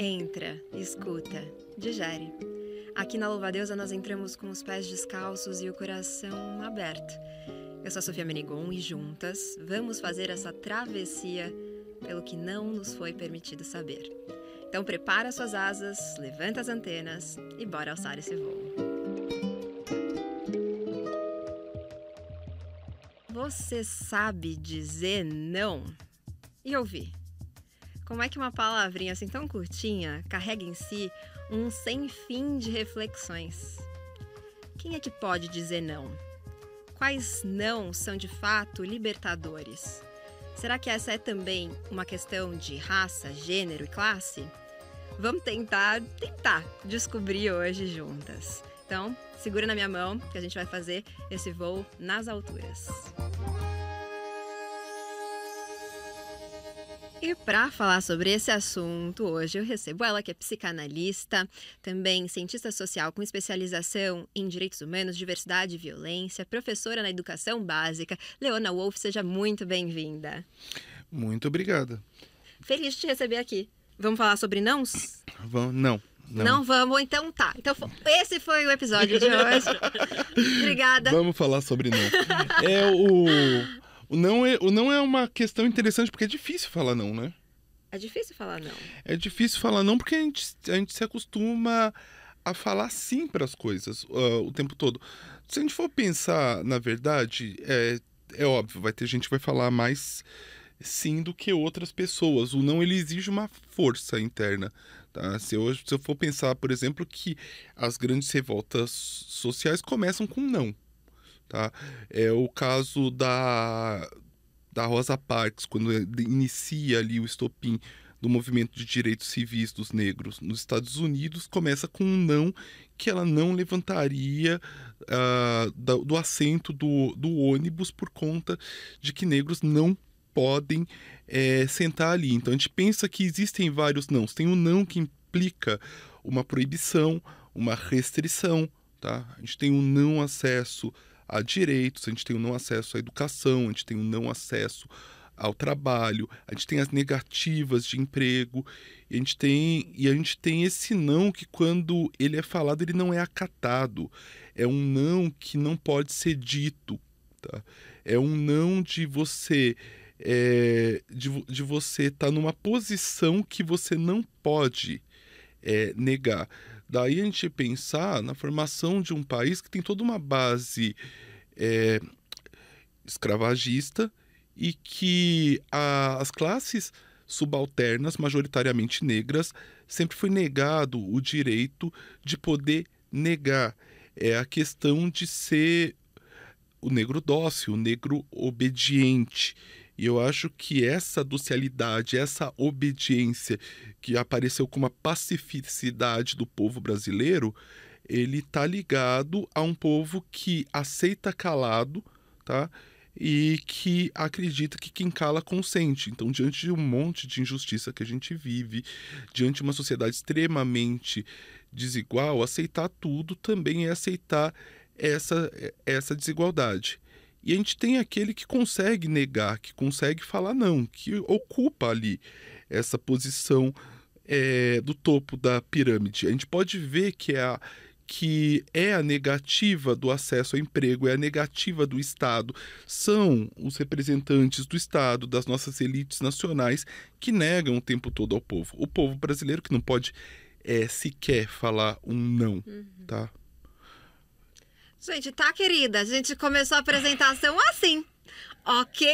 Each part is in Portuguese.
Entra, escuta, digere. Aqui na Louva Deusa nós entramos com os pés descalços e o coração aberto. Eu sou a Sofia Menigon e juntas vamos fazer essa travessia pelo que não nos foi permitido saber. Então prepara suas asas, levanta as antenas e bora alçar esse voo. Você sabe dizer não? E ouvir? Como é que uma palavrinha assim tão curtinha carrega em si um sem fim de reflexões? Quem é que pode dizer não? Quais não são de fato libertadores? Será que essa é também uma questão de raça, gênero e classe? Vamos tentar, tentar descobrir hoje juntas. Então, segura na minha mão que a gente vai fazer esse voo nas alturas. E para falar sobre esse assunto, hoje eu recebo ela, que é psicanalista, também cientista social com especialização em direitos humanos, diversidade e violência, professora na educação básica. Leona Wolf, seja muito bem-vinda. Muito obrigada. Feliz de te receber aqui. Vamos falar sobre nãos? Vamos, não. Não. não. vamos, então tá. Então esse foi o episódio de hoje. Obrigada. Vamos falar sobre não. É o o não é, o não é uma questão interessante porque é difícil falar não, né? É difícil falar não. É difícil falar não porque a gente, a gente se acostuma a falar sim para as coisas uh, o tempo todo. Se a gente for pensar, na verdade, é, é óbvio, vai ter gente que vai falar mais sim do que outras pessoas. O não ele exige uma força interna. Tá? Se, eu, se eu for pensar, por exemplo, que as grandes revoltas sociais começam com não. Tá? É o caso da, da Rosa Parks, quando inicia ali o estopim do movimento de direitos civis dos negros nos Estados Unidos, começa com um não que ela não levantaria uh, do, do, assento do, do ônibus por conta de que negros não podem é, sentar ali. Então a gente pensa que existem vários não. Tem o um não que implica uma proibição, uma restrição, tá? A gente tem o um não acesso a direitos, a gente tem o não acesso à educação, a gente tem o não acesso ao trabalho, a gente tem as negativas de emprego, a gente tem e a gente tem esse não que quando ele é falado ele não é acatado, é um não que não pode ser dito, tá? É um não de você é, de, de você estar tá numa posição que você não pode é, negar. Daí a gente pensar na formação de um país que tem toda uma base é, escravagista e que a, as classes subalternas, majoritariamente negras, sempre foi negado o direito de poder negar. É a questão de ser o negro dócil, o negro obediente. E eu acho que essa docilidade, essa obediência que apareceu como uma pacificidade do povo brasileiro, ele está ligado a um povo que aceita calado, tá? E que acredita que quem cala consente. Então, diante de um monte de injustiça que a gente vive, diante de uma sociedade extremamente desigual, aceitar tudo também é aceitar essa, essa desigualdade. E a gente tem aquele que consegue negar, que consegue falar não, que ocupa ali essa posição é, do topo da pirâmide. A gente pode ver que é a que é a negativa do acesso ao emprego, é a negativa do Estado, são os representantes do Estado, das nossas elites nacionais, que negam o tempo todo ao povo. O povo brasileiro que não pode é, sequer falar um não, uhum. tá? Gente, tá, querida? A gente começou a apresentação assim. Ok?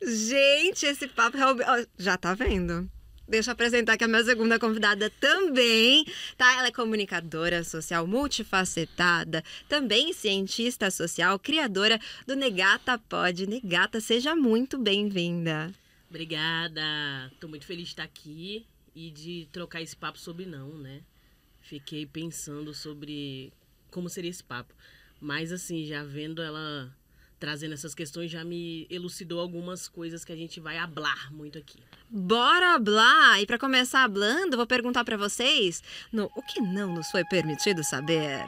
Gente, esse papo já tá vendo. Deixa eu apresentar que a minha segunda convidada também, tá? Ela é comunicadora social multifacetada, também cientista social, criadora do Negata Pod. Negata, seja muito bem-vinda. Obrigada. Tô muito feliz de estar aqui e de trocar esse papo sobre não, né? Fiquei pensando sobre como seria esse papo. Mas assim, já vendo ela trazendo essas questões, já me elucidou algumas coisas que a gente vai hablar muito aqui. Bora hablar! E para começar hablando, vou perguntar para vocês no o que não nos foi permitido saber.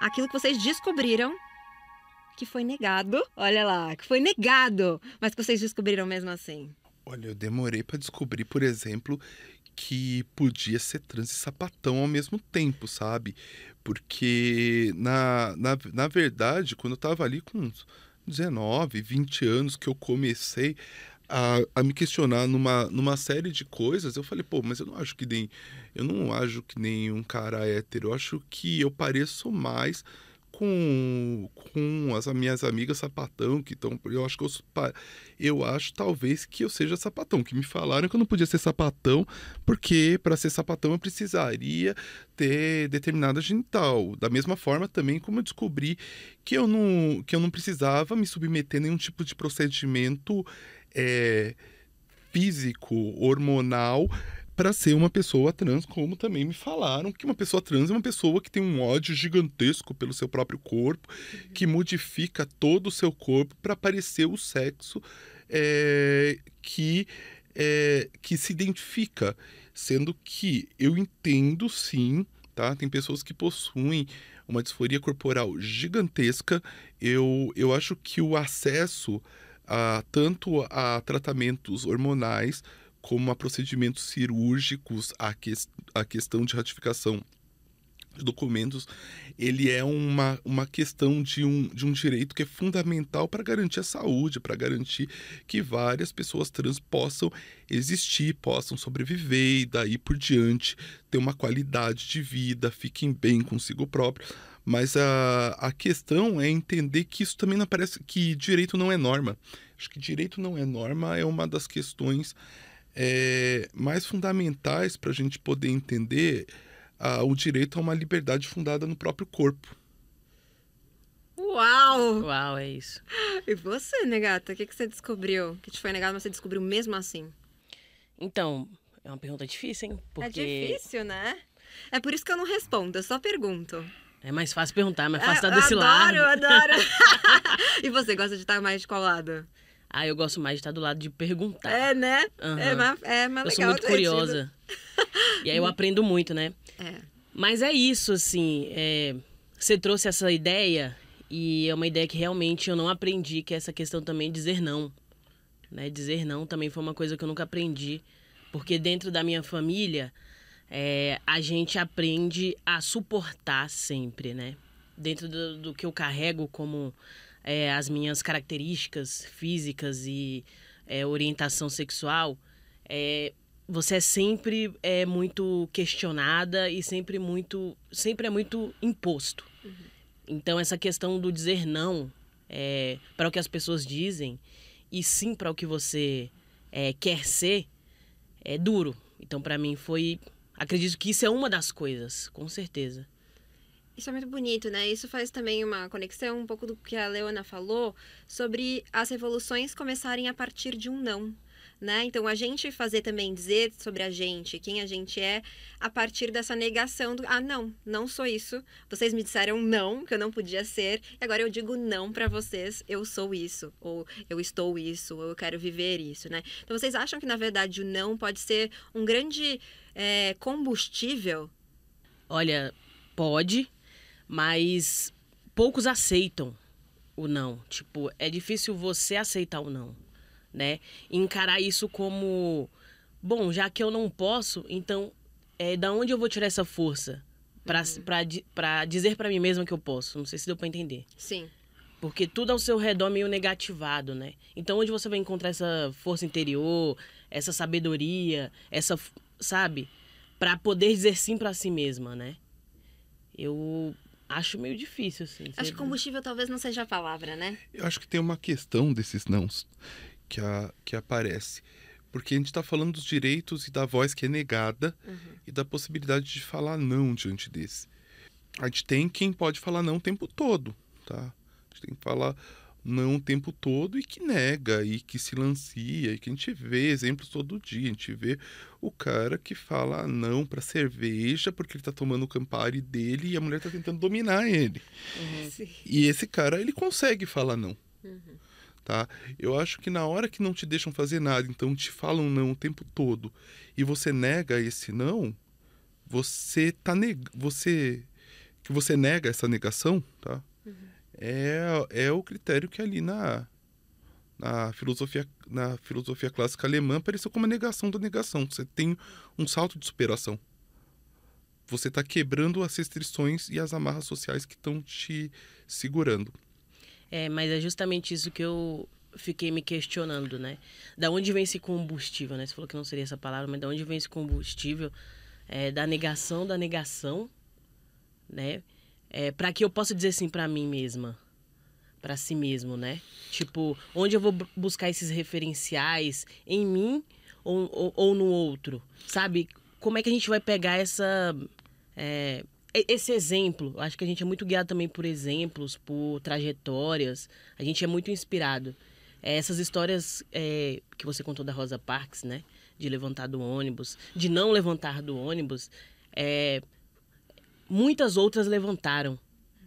Aquilo que vocês descobriram que foi negado, olha lá, que foi negado, mas que vocês descobriram mesmo assim. Olha, eu demorei para descobrir, por exemplo, que podia ser trans e sapatão ao mesmo tempo, sabe? Porque, na, na, na verdade, quando eu tava ali com uns 19, 20 anos que eu comecei a, a me questionar numa, numa série de coisas, eu falei, pô, mas eu não acho que nem. Eu não acho que nem um cara hétero. Eu acho que eu pareço mais com, com as minhas amigas sapatão que estão. Eu acho que eu, eu acho talvez que eu seja sapatão, que me falaram que eu não podia ser sapatão, porque para ser sapatão eu precisaria ter determinada genital. Da mesma forma também como eu descobri que eu não, que eu não precisava me submeter a nenhum tipo de procedimento é, físico, hormonal para ser uma pessoa trans, como também me falaram que uma pessoa trans é uma pessoa que tem um ódio gigantesco pelo seu próprio corpo, que modifica todo o seu corpo para parecer o sexo é, que, é, que se identifica. Sendo que eu entendo sim, tá? Tem pessoas que possuem uma disforia corporal gigantesca. Eu, eu acho que o acesso a, tanto a tratamentos hormonais como a procedimentos cirúrgicos, a, que, a questão de ratificação de documentos, ele é uma, uma questão de um, de um direito que é fundamental para garantir a saúde, para garantir que várias pessoas trans possam existir, possam sobreviver e daí por diante ter uma qualidade de vida, fiquem bem consigo próprio. Mas a, a questão é entender que isso também não parece que direito não é norma. Acho que direito não é norma é uma das questões é, mais fundamentais para a gente poder entender ah, o direito a uma liberdade fundada no próprio corpo. Uau! Uau, é isso. E você, negata? O que, que você descobriu? Que te foi negado, mas você descobriu mesmo assim? Então, é uma pergunta difícil, hein? Porque... É difícil, né? É por isso que eu não respondo, eu só pergunto. É mais fácil perguntar, mais fácil É, estar desse adoro, lado. adoro. e você gosta de estar mais de qual lado? Ah, eu gosto mais de estar do lado de perguntar. É, né? Aham. É mais, é mais eu sou muito curiosa. e aí eu aprendo muito, né? É. Mas é isso, assim. é, Você trouxe essa ideia e é uma ideia que realmente eu não aprendi, que é essa questão também de dizer não. Né? Dizer não também foi uma coisa que eu nunca aprendi. Porque dentro da minha família, é, a gente aprende a suportar sempre, né? Dentro do, do que eu carrego como é, as minhas características físicas e é, orientação sexual, é, você é sempre é muito questionada e sempre muito sempre é muito imposto. Então essa questão do dizer não é, para o que as pessoas dizem e sim para o que você é, quer ser é duro. Então para mim foi acredito que isso é uma das coisas, com certeza. Isso é muito bonito, né? Isso faz também uma conexão um pouco do que a Leona falou sobre as revoluções começarem a partir de um não. Né? Então a gente fazer também dizer sobre a gente, quem a gente é, a partir dessa negação do ah, não, não sou isso. Vocês me disseram não, que eu não podia ser, e agora eu digo não pra vocês, eu sou isso, ou eu estou isso, ou eu quero viver isso, né? Então vocês acham que na verdade o não pode ser um grande é, combustível Olha, pode, mas poucos aceitam o não. Tipo, é difícil você aceitar o não, né? Encarar isso como, bom, já que eu não posso, então é da onde eu vou tirar essa força para para dizer pra mim mesma que eu posso? Não sei se deu pra entender. Sim. Porque tudo ao seu redor é meio negativado, né? Então onde você vai encontrar essa força interior, essa sabedoria, essa, sabe? Pra poder dizer sim pra si mesma, né? Eu acho meio difícil assim. Acho que combustível talvez não seja a palavra, né? Eu acho que tem uma questão desses nãos que, a, que aparece. Porque a gente está falando dos direitos e da voz que é negada e da possibilidade de falar não diante desse. A gente tem quem pode falar não o tempo todo, tá? A gente tem que falar não o tempo todo e que nega e que se lancia e que a gente vê exemplos todo dia. A gente vê o cara que fala não para cerveja porque ele tá tomando o Campari dele e a mulher tá tentando dominar ele. Sim. E esse cara, ele consegue falar não. Tá? Eu acho que na hora que não te deixam fazer nada, então te falam não o tempo todo, e você nega esse não, você tá neg... você que você nega essa negação, tá? É, é o critério que ali na na filosofia, na filosofia clássica alemã, apareceu como a negação da negação. Você tem um salto de superação. Você está quebrando as restrições e as amarras sociais que estão te segurando. É, mas é justamente isso que eu fiquei me questionando, né? Da onde vem esse combustível, né? Você falou que não seria essa palavra, mas da onde vem esse combustível é, da negação da negação, né? É, para que eu possa dizer assim para mim mesma, para si mesmo, né? Tipo, onde eu vou buscar esses referenciais em mim ou, ou, ou, no outro, sabe? Como é que a gente vai pegar essa é, esse exemplo? Acho que a gente é muito guiado também por exemplos, por trajetórias. A gente é muito inspirado. É, essas histórias é, que você contou da Rosa Parks, né? De levantar do ônibus, de não levantar do ônibus, é, muitas outras levantaram,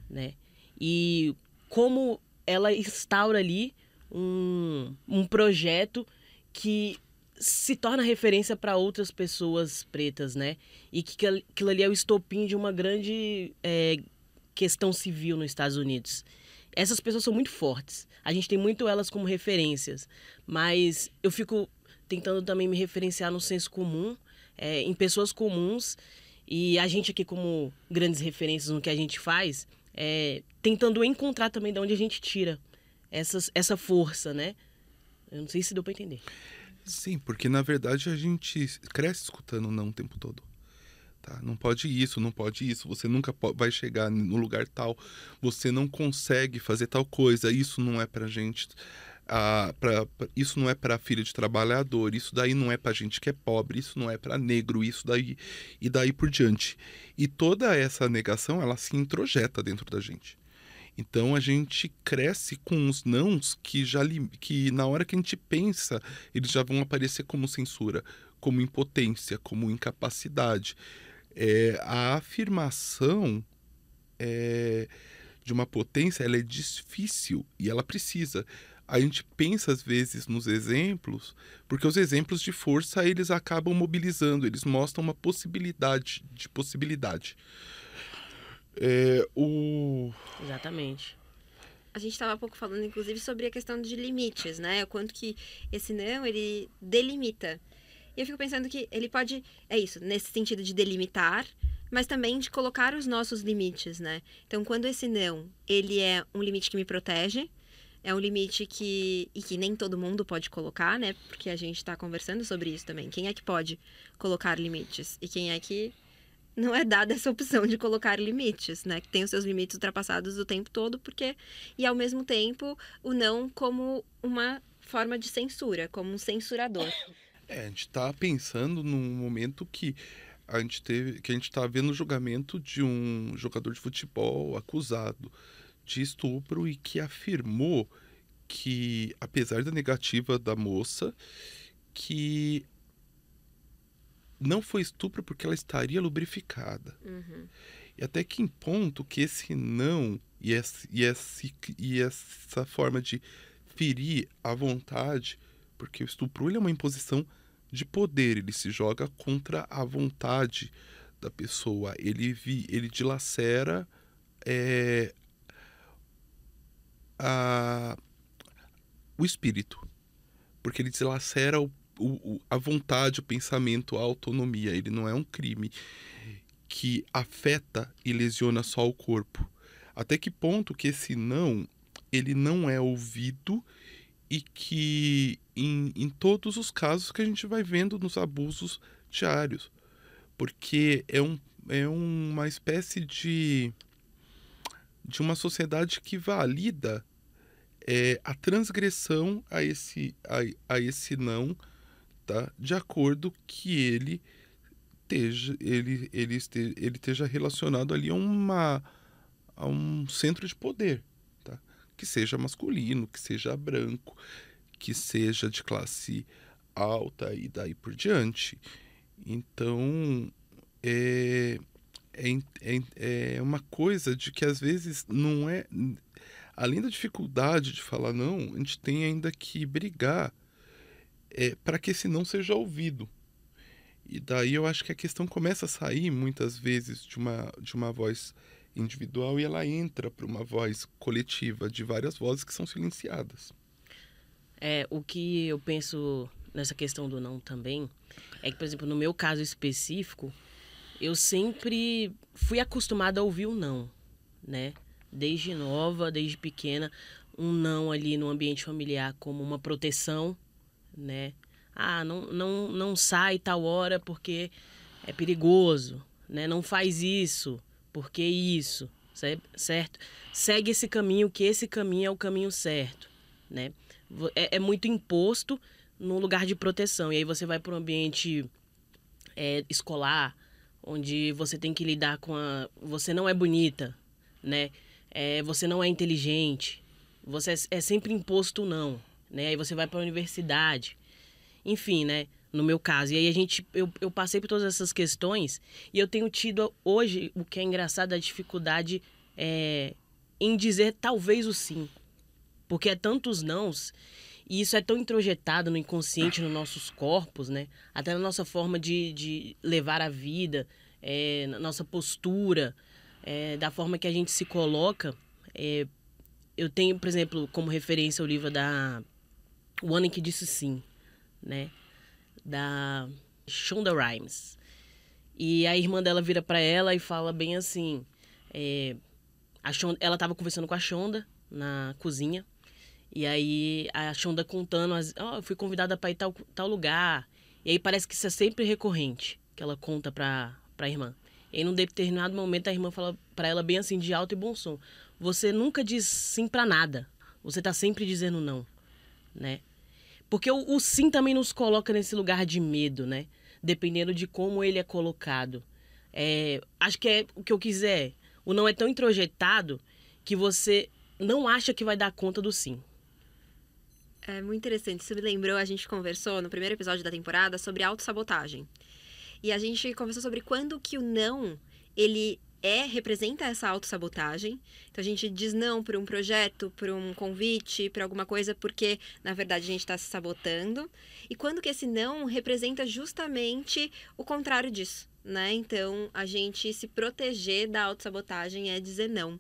né? E como ela instaura ali um, um projeto que se torna referência para outras pessoas pretas, né? E que aquilo ali é o estopim de uma grande é, questão civil nos Estados Unidos essas pessoas são muito fortes. A gente tem muito elas como referências. Mas eu fico tentando também me referenciar no senso comum, é, em pessoas comuns. E a gente aqui, como grandes referências no que a gente faz, é, tentando encontrar também de onde a gente tira essas, essa força, né? Eu não sei se deu para entender. Sim, porque na verdade a gente cresce escutando não o tempo todo. Tá? Não pode isso, não pode isso, você nunca vai chegar no lugar tal, você não consegue fazer tal coisa, isso não é pra gente. Ah, pra, pra, isso não é para filho de trabalhador, isso daí não é para gente que é pobre, isso não é para negro, isso daí e daí por diante. E toda essa negação ela se introjeta dentro da gente. Então a gente cresce com os nãos que já que na hora que a gente pensa, eles já vão aparecer como censura, como impotência, como incapacidade é, a afirmação é, de uma potência ela é difícil e ela precisa. A gente pensa às vezes nos exemplos, porque os exemplos de força eles acabam mobilizando, eles mostram uma possibilidade de possibilidade. É, o... Exatamente. A gente estava há pouco falando, inclusive, sobre a questão de limites, né? O quanto que esse não, ele delimita. E eu fico pensando que ele pode, é isso, nesse sentido de delimitar, mas também de colocar os nossos limites, né? Então, quando esse não, ele é um limite que me protege, é um limite que e que nem todo mundo pode colocar, né? Porque a gente está conversando sobre isso também. Quem é que pode colocar limites e quem é que não é dada essa opção de colocar limites, né? Que tem os seus limites ultrapassados o tempo todo, porque e ao mesmo tempo o não como uma forma de censura, como um censurador. É, a gente está pensando num momento que a gente teve, que a gente está vendo o julgamento de um jogador de futebol acusado de estupro e que afirmou que, apesar da negativa da moça, que não foi estupro porque ela estaria lubrificada. Uhum. E até que em ponto que esse não e, esse, e, esse, e essa forma de ferir a vontade porque o estupro ele é uma imposição de poder, ele se joga contra a vontade da pessoa, ele, vi, ele dilacera é, a, o espírito, porque ele dilacera o, o, a vontade, o pensamento, a autonomia. Ele não é um crime que afeta e lesiona só o corpo. Até que ponto que esse não ele não é ouvido e que em, em todos os casos que a gente vai vendo nos abusos diários, porque é, um, é uma espécie de, de uma sociedade que valida é, a transgressão a esse, a, a esse não, tá? de acordo que ele esteja, ele, ele, esteja, ele esteja relacionado ali a, uma, a um centro de poder que seja masculino, que seja branco, que seja de classe alta e daí por diante. Então, é, é, é, é uma coisa de que às vezes não é. Além da dificuldade de falar não, a gente tem ainda que brigar é, para que esse não seja ouvido. E daí eu acho que a questão começa a sair muitas vezes de uma, de uma voz individual e ela entra para uma voz coletiva de várias vozes que são silenciadas. É, o que eu penso nessa questão do não também é que, por exemplo, no meu caso específico, eu sempre fui acostumada a ouvir o não, né? Desde nova, desde pequena, um não ali no ambiente familiar como uma proteção, né? Ah, não, não, não sai tal hora porque é perigoso, né? Não faz isso, porque isso, certo? Segue esse caminho, que esse caminho é o caminho certo, né? É, é muito imposto num lugar de proteção. E aí você vai para um ambiente é, escolar, onde você tem que lidar com a... Você não é bonita, né? É, você não é inteligente. Você é, é sempre imposto não, né? Aí você vai para a universidade. Enfim, né? No meu caso. E aí a gente... Eu, eu passei por todas essas questões e eu tenho tido hoje, o que é engraçado, a dificuldade é, em dizer talvez o sim. Porque é tantos nãos e isso é tão introjetado no inconsciente, nos nossos corpos, né? Até na nossa forma de, de levar a vida, é, na nossa postura, é, da forma que a gente se coloca. É, eu tenho, por exemplo, como referência o livro da O Ano em que Disse Sim, né? Da Shonda Rhimes. E a irmã dela vira para ela e fala bem assim... É, a Shonda, ela estava conversando com a Shonda na cozinha. E aí a Shonda contando, ó, oh, eu fui convidada para ir tal, tal lugar. E aí parece que isso é sempre recorrente, que ela conta pra, pra irmã. E aí num determinado momento a irmã fala para ela bem assim, de alto e bom som. Você nunca diz sim para nada. Você tá sempre dizendo não, né? Porque o, o sim também nos coloca nesse lugar de medo, né? Dependendo de como ele é colocado. É, acho que é o que eu quiser. O não é tão introjetado que você não acha que vai dar conta do sim. É muito interessante. Isso me lembrou, a gente conversou no primeiro episódio da temporada sobre autossabotagem. E a gente conversou sobre quando que o não, ele é, representa essa autossabotagem. Então a gente diz não para um projeto, para um convite, para alguma coisa, porque na verdade a gente está se sabotando. E quando que esse não representa justamente o contrário disso, né? Então a gente se proteger da autossabotagem é dizer não.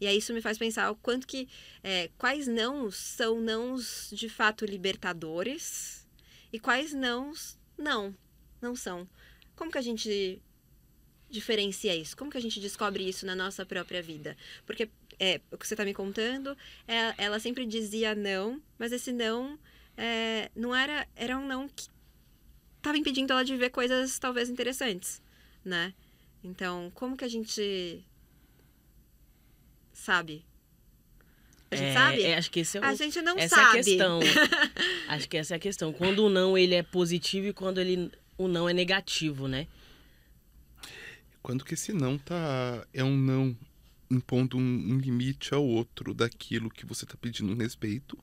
E aí isso me faz pensar o quanto que. É, quais não são nãos de fato libertadores e quais não não, não são. Como que a gente diferencia isso? Como que a gente descobre isso na nossa própria vida? Porque é, o que você está me contando, é, ela sempre dizia não, mas esse não é, não era. Era um não que estava impedindo ela de ver coisas talvez interessantes, né? Então, como que a gente sabe? A gente é, sabe? É, acho que esse é o, a gente não essa sabe. É a questão. acho que essa é a questão. Quando o não ele é positivo e quando ele, o não é negativo, né? Quando que esse não tá é um não impondo um, um limite ao outro daquilo que você está pedindo um respeito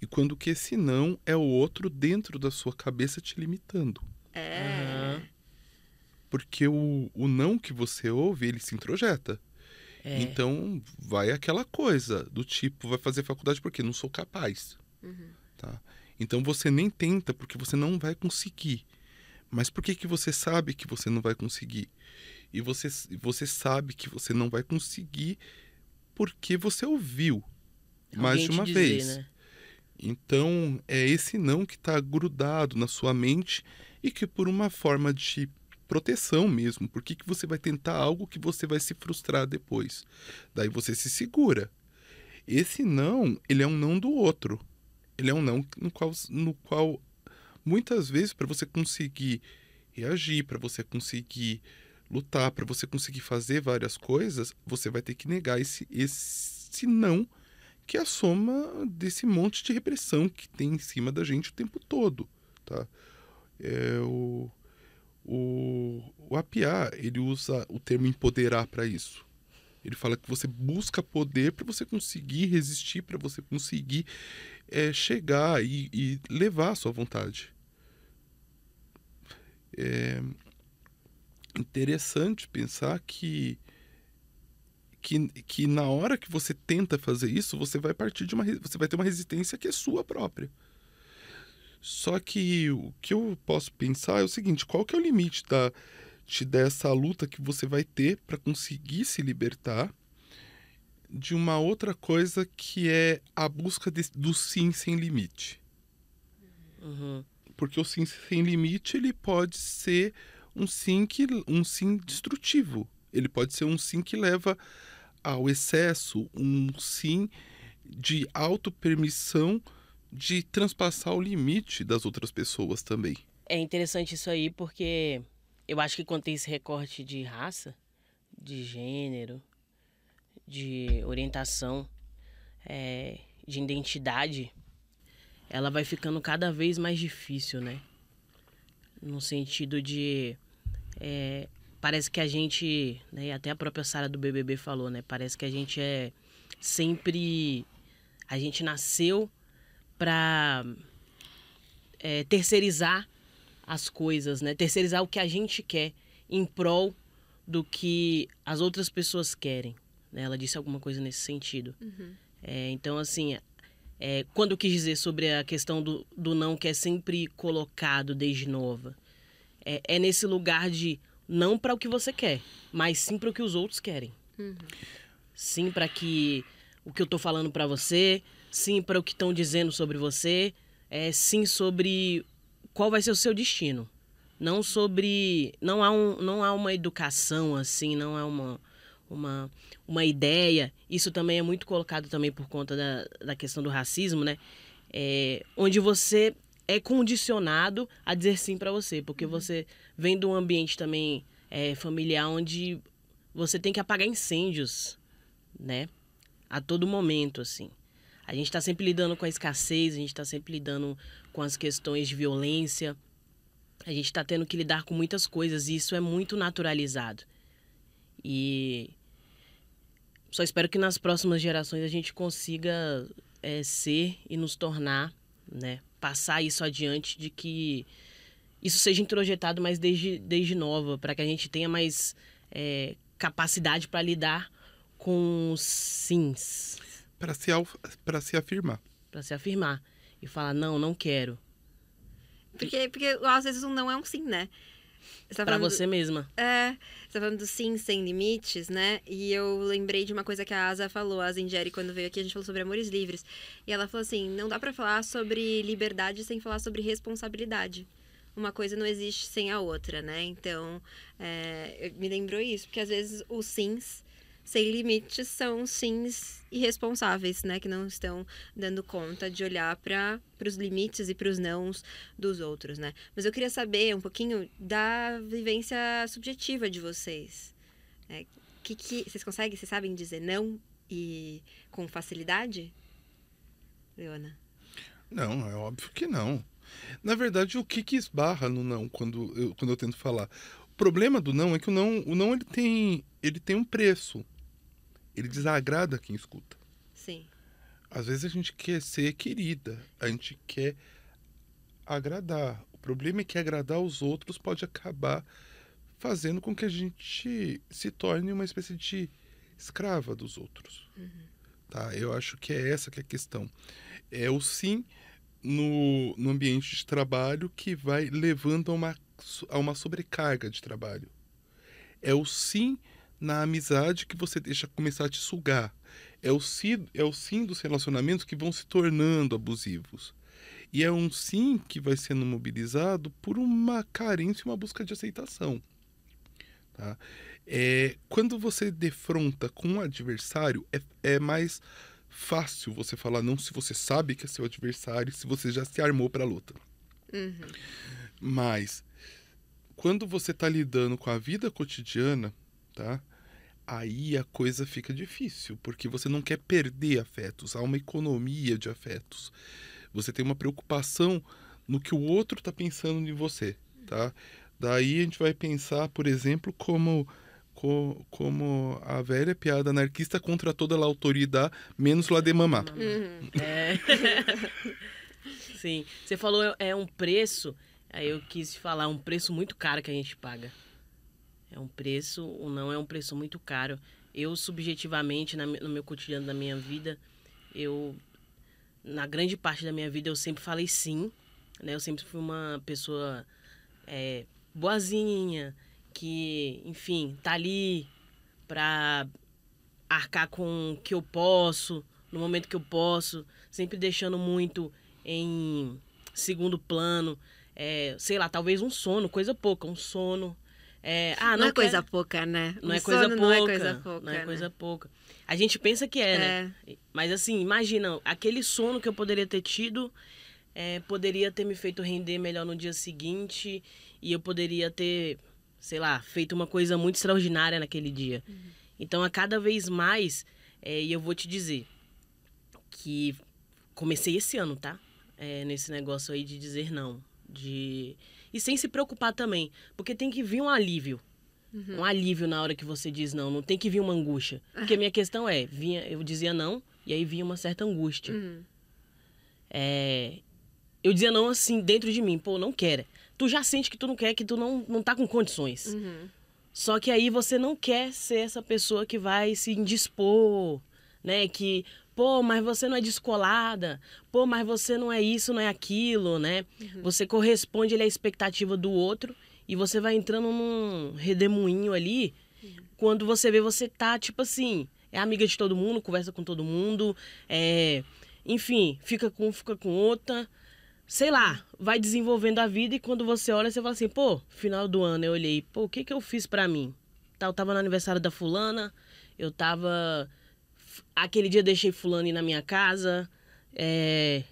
e quando que esse não é o outro dentro da sua cabeça te limitando. É. Uhum. Porque o, o não que você ouve, ele se introjeta. É. Então, vai aquela coisa do tipo, vai fazer faculdade porque não sou capaz. Uhum. Tá? Então, você nem tenta porque você não vai conseguir. Mas por que, que você sabe que você não vai conseguir? E você, você sabe que você não vai conseguir porque você ouviu Alguém mais de uma dizer, vez. Né? Então, é esse não que está grudado na sua mente e que, por uma forma de proteção mesmo. Por que, que você vai tentar algo que você vai se frustrar depois? Daí você se segura. Esse não, ele é um não do outro. Ele é um não no qual, no qual muitas vezes, para você conseguir reagir, para você conseguir lutar, para você conseguir fazer várias coisas, você vai ter que negar esse, esse não, que é a soma desse monte de repressão que tem em cima da gente o tempo todo. Tá? É, o, o, o APA, ele usa o termo empoderar para isso. Ele fala que você busca poder para você conseguir resistir, para você conseguir é, chegar e, e, levar a sua vontade. É interessante pensar que, que, que na hora que você tenta fazer isso, você vai partir de uma você vai ter uma resistência que é sua própria. Só que o que eu posso pensar é o seguinte: qual que é o limite da, de, dessa luta que você vai ter para conseguir se libertar de uma outra coisa que é a busca de, do sim sem limite? Uhum. Porque o sim sem limite, ele pode ser um sim que um sim destrutivo. Ele pode ser um sim que leva ao excesso, um sim de autopermissão de transpassar o limite das outras pessoas também. É interessante isso aí porque eu acho que quando tem esse recorte de raça, de gênero, de orientação, é, de identidade, ela vai ficando cada vez mais difícil, né? No sentido de. É, parece que a gente. Né, até a própria Sara do BBB falou, né? Parece que a gente é sempre. A gente nasceu para é, terceirizar as coisas, né? Terceirizar o que a gente quer em prol do que as outras pessoas querem. Né? Ela disse alguma coisa nesse sentido. Uhum. É, então, assim, é, quando eu quis dizer sobre a questão do, do não que é sempre colocado desde nova, é, é nesse lugar de não para o que você quer, mas sim para o que os outros querem. Uhum. Sim para que o que eu tô falando para você, sim para o que estão dizendo sobre você, é sim sobre qual vai ser o seu destino. Não sobre. Não há, um, não há uma educação assim, não há uma, uma, uma ideia. Isso também é muito colocado também por conta da, da questão do racismo, né? É, onde você é condicionado a dizer sim para você, porque você vem de um ambiente também é, familiar onde você tem que apagar incêndios, né? A todo momento, assim. A gente está sempre lidando com a escassez, a gente está sempre lidando com as questões de violência. A gente está tendo que lidar com muitas coisas e isso é muito naturalizado. E só espero que nas próximas gerações a gente consiga é, ser e nos tornar, né, passar isso adiante de que isso seja introjetado mais desde, desde nova, para que a gente tenha mais é, capacidade para lidar com os sims. Para se, pra se afirmar. Para se afirmar e falar, não, não quero. Porque, porque às vezes um não é um sim, né? Tá Para você mesma. É, você tá falando do sim sem limites, né? E eu lembrei de uma coisa que a Asa falou, a Asa Ingeri, quando veio aqui, a gente falou sobre amores livres. E ela falou assim: não dá pra falar sobre liberdade sem falar sobre responsabilidade. Uma coisa não existe sem a outra, né? Então, é, me lembrou isso, porque às vezes os sims sem limites são sims irresponsáveis, né? Que não estão dando conta de olhar para os limites e para os nãos dos outros, né? Mas eu queria saber um pouquinho da vivência subjetiva de vocês. É, que, que vocês conseguem, vocês sabem dizer não e com facilidade? Leona. Não, é óbvio que não. Na verdade, o que que esbarra no não quando eu, quando eu tento falar? O problema do não é que o não, o não ele tem, ele tem um preço. Ele desagrada quem escuta. Sim. Às vezes a gente quer ser querida, a gente quer agradar. O problema é que agradar os outros pode acabar fazendo com que a gente se torne uma espécie de escrava dos outros. Tá? Eu acho que é essa que é a questão. É o sim no, no ambiente de trabalho que vai levando a uma, a uma sobrecarga de trabalho. É o sim na amizade que você deixa começar a te sugar. É o, sim, é o sim dos relacionamentos que vão se tornando abusivos. E é um sim que vai sendo mobilizado por uma carência e uma busca de aceitação. Tá? É, quando você defronta com um adversário, é, é mais fácil você falar não se você sabe que é seu adversário, se você já se armou para a luta. Uhum. Mas quando você está lidando com a vida cotidiana, tá? Aí a coisa fica difícil, porque você não quer perder afetos, há uma economia de afetos. Você tem uma preocupação no que o outro está pensando em você, tá? Daí a gente vai pensar, por exemplo, como co- como a velha piada anarquista contra toda a autoridade, menos lá de mamar. Uhum. É. Sim. Você falou é- é um preço, aí eu quis falar um preço muito caro que a gente paga. É um preço, ou não é um preço muito caro. Eu, subjetivamente, na no meu cotidiano da minha vida, eu, na grande parte da minha vida, eu sempre falei sim. Né? Eu sempre fui uma pessoa é, boazinha, que, enfim, tá ali pra arcar com o que eu posso, no momento que eu posso, sempre deixando muito em segundo plano. É, sei lá, talvez um sono, coisa pouca, um sono. É, ah, não, não é quero- coisa pouca, né? não Um é coisa pouca. Não é coisa pouca. não é né? coisa pouca. A gente pensa que é, né? Mas assim, imagina, aquele sono que eu poderia ter tido é, poderia ter me feito render melhor no dia seguinte e eu poderia ter, sei lá, feito uma coisa muito extraordinária naquele dia. Então, a cada vez mais, é, e eu vou te dizer que comecei esse ano, tá? É, nesse negócio aí de dizer não. De... E sem se preocupar também. Porque tem que vir um alívio. Um alívio na hora que você diz não. Não tem que vir uma angústia. Porque a minha questão é, vinha, eu dizia não, e aí vinha uma certa angústia. Uhum. É, eu dizia não assim, dentro de mim, pô, não quero. Tu já sente que tu não quer, que tu não, não tá com condições. Uhum. Só que aí você não quer ser essa pessoa que vai se indispor, né? Que, pô, mas você não é descolada, pô, mas você não é isso, não é aquilo, né? Você corresponde ali à expectativa do outro e você vai entrando num redemoinho ali. Quando você vê, você tá, tipo assim, é amiga de todo mundo, conversa com todo mundo, é, enfim, fica com um, fica com outra sei lá, vai desenvolvendo a vida e quando você olha, você fala assim, pô, final do ano eu olhei, pô, o que que eu fiz pra mim? Tá, Eu tava no aniversário da fulana, eu tava... Aquele dia deixei fulano ir na minha casa, é,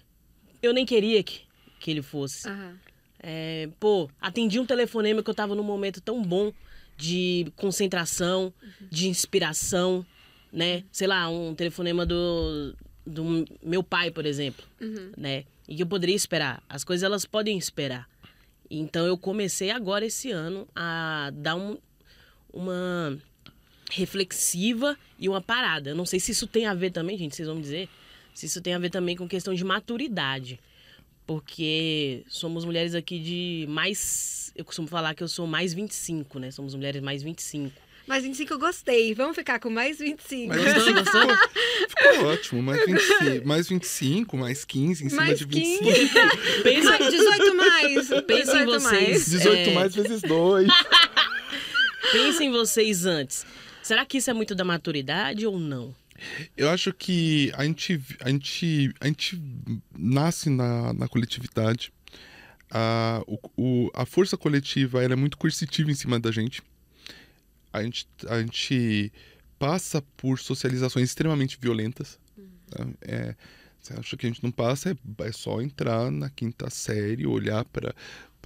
eu nem queria que, que ele fosse. Aham. É, pô, atendi um telefonema que eu tava num momento tão bom de concentração, de inspiração, né? Sei lá, um telefonema do, do meu pai, por exemplo, Uhum. né? E que eu poderia esperar. As coisas, elas podem esperar. Então, eu comecei agora, esse ano, a dar um, uma reflexiva e uma parada. Eu não sei se isso tem a ver também, gente, vocês vão me dizer, se isso tem a ver também com questão de maturidade porque somos mulheres aqui de mais. Eu costumo falar que eu sou mais 25, né? Somos mulheres mais 25. Mais 25 eu gostei. Vamos ficar com mais 25. Mas Gostou, gostou? Ficou ótimo. Mais 25, mais 25, mais 15 em cima Mais de 15. 25. Pensa, Mais 18 mais. Pensa em 18 vocês. mais. 18 É. mais vezes 2. pensa em vocês antes. Será que isso é muito da maturidade ou não? Eu acho que a gente, a gente, a gente nasce na, na coletividade. A, o, o- a força coletiva é muito coercitiva em cima da gente. A gente, a gente passa por socializações extremamente violentas. tá? É, você acha que a gente não passa? É, é só entrar na quinta série, olhar para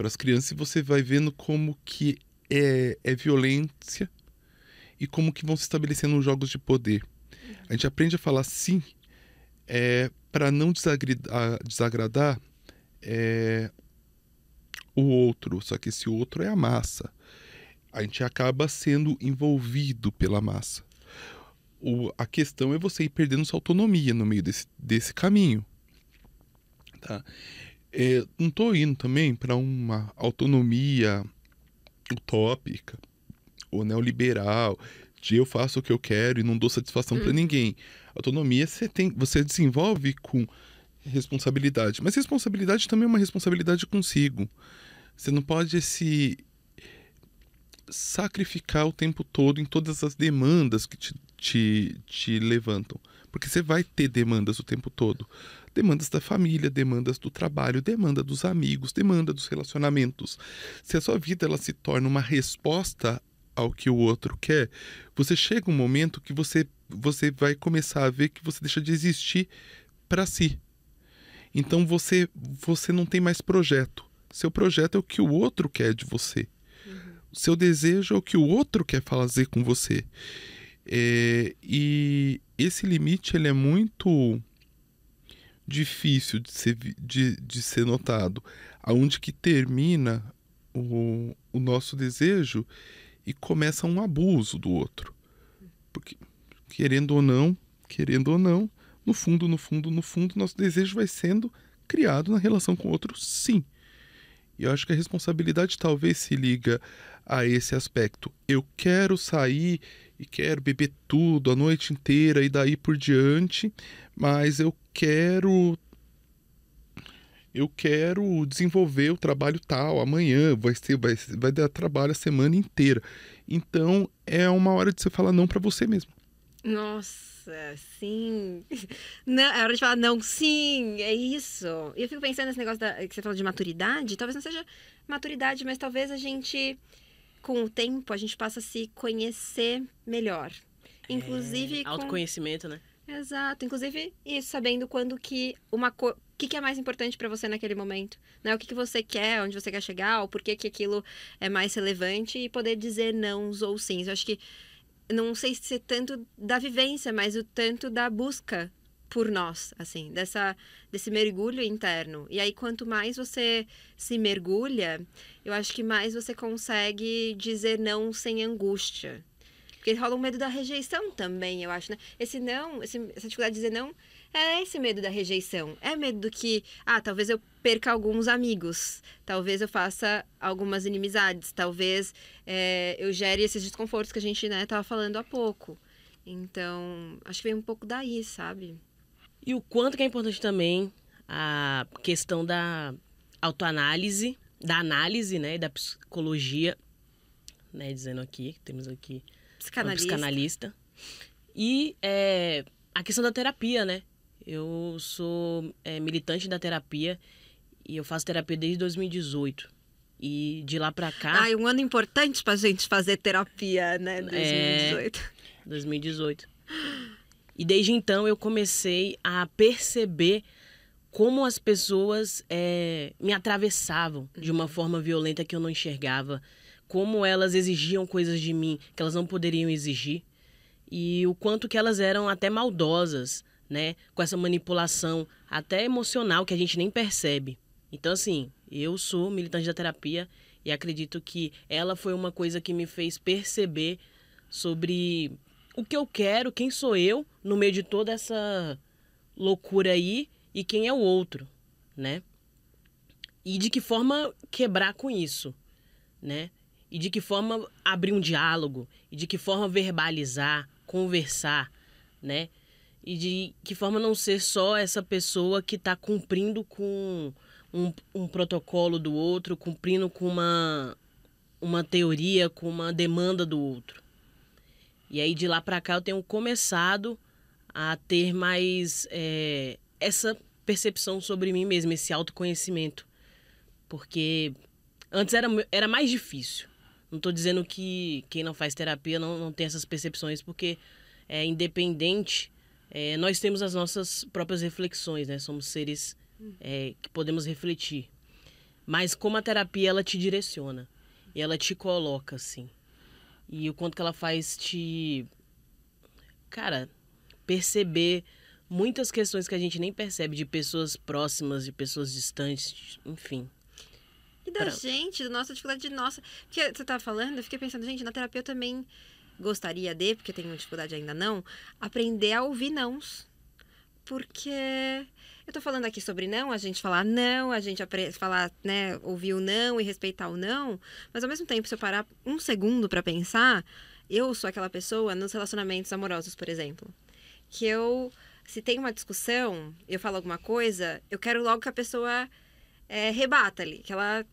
as crianças e você vai vendo como que é, é violência e como que vão se estabelecendo os jogos de poder. A gente aprende a falar sim é, para não desagradar, é, o outro, só que esse outro é a massa. A gente acaba sendo envolvido pela massa. O, a questão é você ir perdendo sua autonomia no meio desse, desse caminho. Tá? É, não estou indo também para uma autonomia utópica ou neoliberal de eu faço o que eu quero e não dou satisfação para ninguém. Autonomia você tem, você desenvolve com responsabilidade, mas responsabilidade também é uma responsabilidade consigo. Você não pode se sacrificar o tempo todo em todas as demandas que te, te, te levantam. Porque você vai ter demandas o tempo todo. Demandas da família, demandas do trabalho, demanda dos amigos, demanda dos relacionamentos. Se a sua vida ela se torna uma resposta ao que o outro quer, você chega um momento que você, você vai começar a ver que você deixa de existir para si. Então você, você não tem mais projeto. Seu projeto é o que o outro quer de você. O seu desejo é o que o outro quer fazer com você. É, e esse limite ele é muito difícil de ser, de, de ser notado. Aonde que termina o, o nosso desejo e começa um abuso do outro. Porque, querendo ou não, querendo ou não, no fundo, no fundo, no fundo, nosso desejo vai sendo criado na relação com o outro, sim. E eu acho que a responsabilidade talvez se liga a esse aspecto. Eu quero sair e quero beber tudo a noite inteira e daí por diante, mas eu quero eu quero desenvolver o trabalho tal amanhã, vai ser vai, vai dar trabalho a semana inteira. Então é uma hora de você falar não para você mesmo. Nossa. Sim. Não, é hora de falar não, sim, é isso. E eu fico pensando nesse negócio da, que você falou de maturidade. Talvez não seja maturidade, mas talvez a gente, com o tempo, a gente passa a se conhecer melhor. Inclusive. É, com... Autoconhecimento, né? Exato. Inclusive, isso, sabendo quando que uma coisa. O que, que é mais importante para você naquele momento? Né? O que, que você quer, onde você quer chegar, o porquê que aquilo é mais relevante e poder dizer não ou sim. Eu acho que não sei se é tanto da vivência, mas o tanto da busca por nós, assim, dessa desse mergulho interno. E aí quanto mais você se mergulha, eu acho que mais você consegue dizer não sem angústia. Porque rola um medo da rejeição também, eu acho, né? Esse não, esse, essa dificuldade de dizer não, é esse medo da rejeição. É medo do que, ah, talvez eu perca alguns amigos, talvez eu faça algumas inimizades, talvez é, eu gere esses desconfortos que a gente, né, tava falando há pouco. Então, acho que vem um pouco daí, sabe? E o quanto que é importante também a questão da autoanálise, da análise, né, da psicologia, né, dizendo aqui, temos aqui Psicanalista. psicanalista. E é, a questão da terapia, né? Eu sou é, militante da terapia e eu faço terapia desde 2018. E de lá pra cá. Ah, um ano importante pra gente fazer terapia, né? 2018. É, 2018. E desde então eu comecei a perceber como as pessoas é, me atravessavam de uma forma violenta que eu não enxergava como elas exigiam coisas de mim que elas não poderiam exigir e o quanto que elas eram até maldosas, né, com essa manipulação até emocional que a gente nem percebe. Então assim, eu sou militante da terapia e acredito que ela foi uma coisa que me fez perceber sobre o que eu quero, quem sou eu no meio de toda essa loucura aí e quem é o outro, né? E de que forma quebrar com isso, né? E de que forma abrir um diálogo, e de que forma verbalizar, conversar, né? E de que forma não ser só essa pessoa que está cumprindo com um, um protocolo do outro, cumprindo com uma, uma teoria, com uma demanda do outro. E aí de lá para cá eu tenho começado a ter mais é, essa percepção sobre mim mesmo, esse autoconhecimento. Porque antes era, era mais difícil. Não estou dizendo que quem não faz terapia não, não tem essas percepções, porque é independente, é, nós temos as nossas próprias reflexões, né? Somos seres é, que podemos refletir. Mas como a terapia, ela te direciona. E ela te coloca, assim. E o quanto que ela faz te... Cara, perceber muitas questões que a gente nem percebe de pessoas próximas, de pessoas distantes, enfim. E da gente, da nossa dificuldade de nossa. Porque você estava falando, eu fiquei pensando, gente, na terapia eu também gostaria de, porque tenho dificuldade ainda não, aprender a ouvir nãos. Porque eu tô falando aqui sobre não, a gente falar não, a gente falar, né, ouvir o não e respeitar o não, mas ao mesmo tempo, se eu parar um segundo para pensar, eu sou aquela pessoa nos relacionamentos amorosos, por exemplo, que eu, se tem uma discussão, eu falo alguma coisa, eu quero logo que a pessoa é, rebata ali, que ela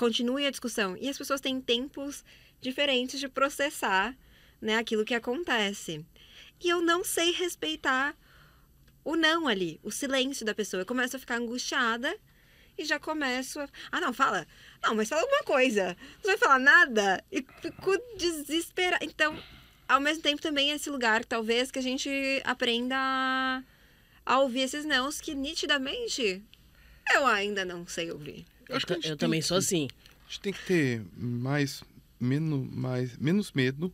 continue a discussão. E as pessoas têm tempos diferentes de processar né, aquilo que acontece. E eu não sei respeitar o não ali, o silêncio da pessoa. Eu começo a ficar angustiada e já começo a. Ah, não, fala. Não, mas fala alguma coisa. Não vai falar nada. E fico desesperada. Então, ao mesmo tempo, também é esse lugar, talvez, que a gente aprenda a, a ouvir esses nãos que nitidamente eu ainda não sei ouvir. Eu, acho que eu também sou assim. A gente tem que ter mais menos, mais, menos medo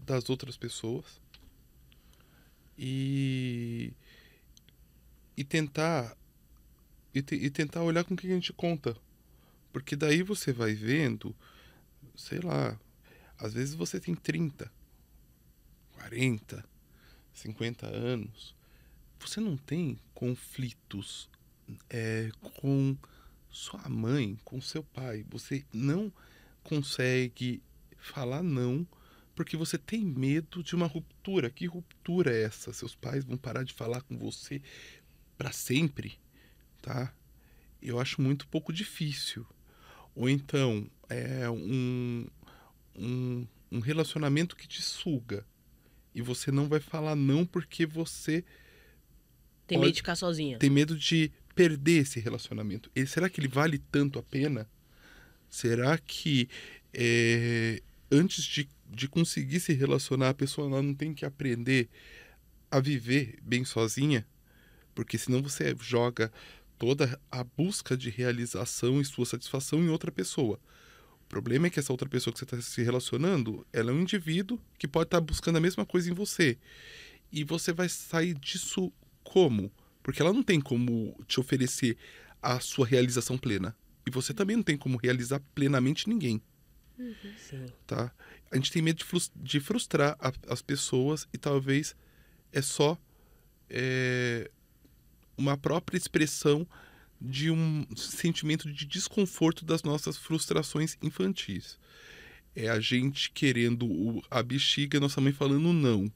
das outras pessoas e, e tentar e, te, e tentar olhar com o que a gente conta. Porque daí você vai vendo, sei lá, às vezes você tem 30, 40, 50 anos. Você não tem conflitos é, com sua mãe, com seu pai. Você não consegue falar não porque você tem medo de uma ruptura. Que ruptura é essa? Seus pais vão parar de falar com você para sempre, tá? Eu acho muito pouco difícil. Ou então é um, um, um relacionamento que te suga. E você não vai falar não porque você Tem Pode- medo de ficar sozinha. tem medo de perder esse relacionamento. E será que ele vale tanto a pena? Será que é, antes de, de conseguir se relacionar, a pessoa não tem que aprender a viver bem sozinha? Porque senão você joga toda a busca de realização e sua satisfação em outra pessoa. O problema é que essa outra pessoa que você está se relacionando, ela é um indivíduo que pode estar buscando a mesma coisa em você. E você vai sair disso como? Porque ela não tem como te oferecer a sua realização plena. E você também não tem como realizar plenamente ninguém, Sim. tá? A gente tem medo de, frus- de frustrar as pessoas e talvez é só é, uma própria expressão de um sentimento de desconforto das nossas frustrações infantis. É a gente querendo o- a bexiga, nossa mãe falando não.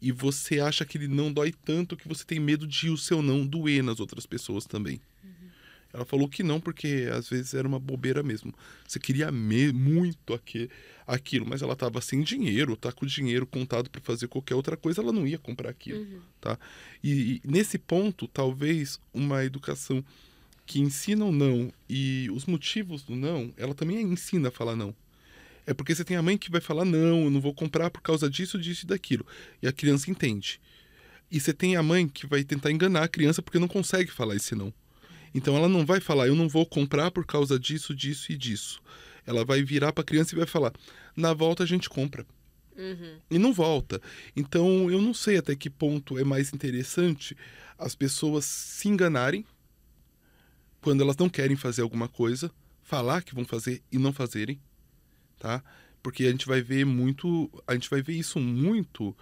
E você acha que ele não dói tanto que você tem medo de o seu não doer nas outras pessoas também. Ela falou que não, porque às vezes era uma bobeira mesmo. Você queria muito aque- aquilo, mas ela estava sem dinheiro, tá com o dinheiro contado para fazer qualquer outra coisa, ela não ia comprar aquilo, tá? E, e nesse ponto, talvez uma educação que ensina o não e os motivos do não, ela também ensina a falar não. É porque você tem a mãe que vai falar não, eu não vou comprar por causa disso, disso e daquilo. E a criança entende. E você tem a mãe que vai tentar enganar a criança porque não consegue falar esse não. Então ela não vai falar, eu não vou comprar por causa disso, disso e disso. Ela vai virar para a criança e vai falar, na volta a gente compra. Uhum. E não volta. Então eu não sei até que ponto é mais interessante as pessoas se enganarem quando elas não querem fazer alguma coisa, falar que vão fazer e não fazerem, tá? Porque a gente vai ver muito, a gente vai ver isso muito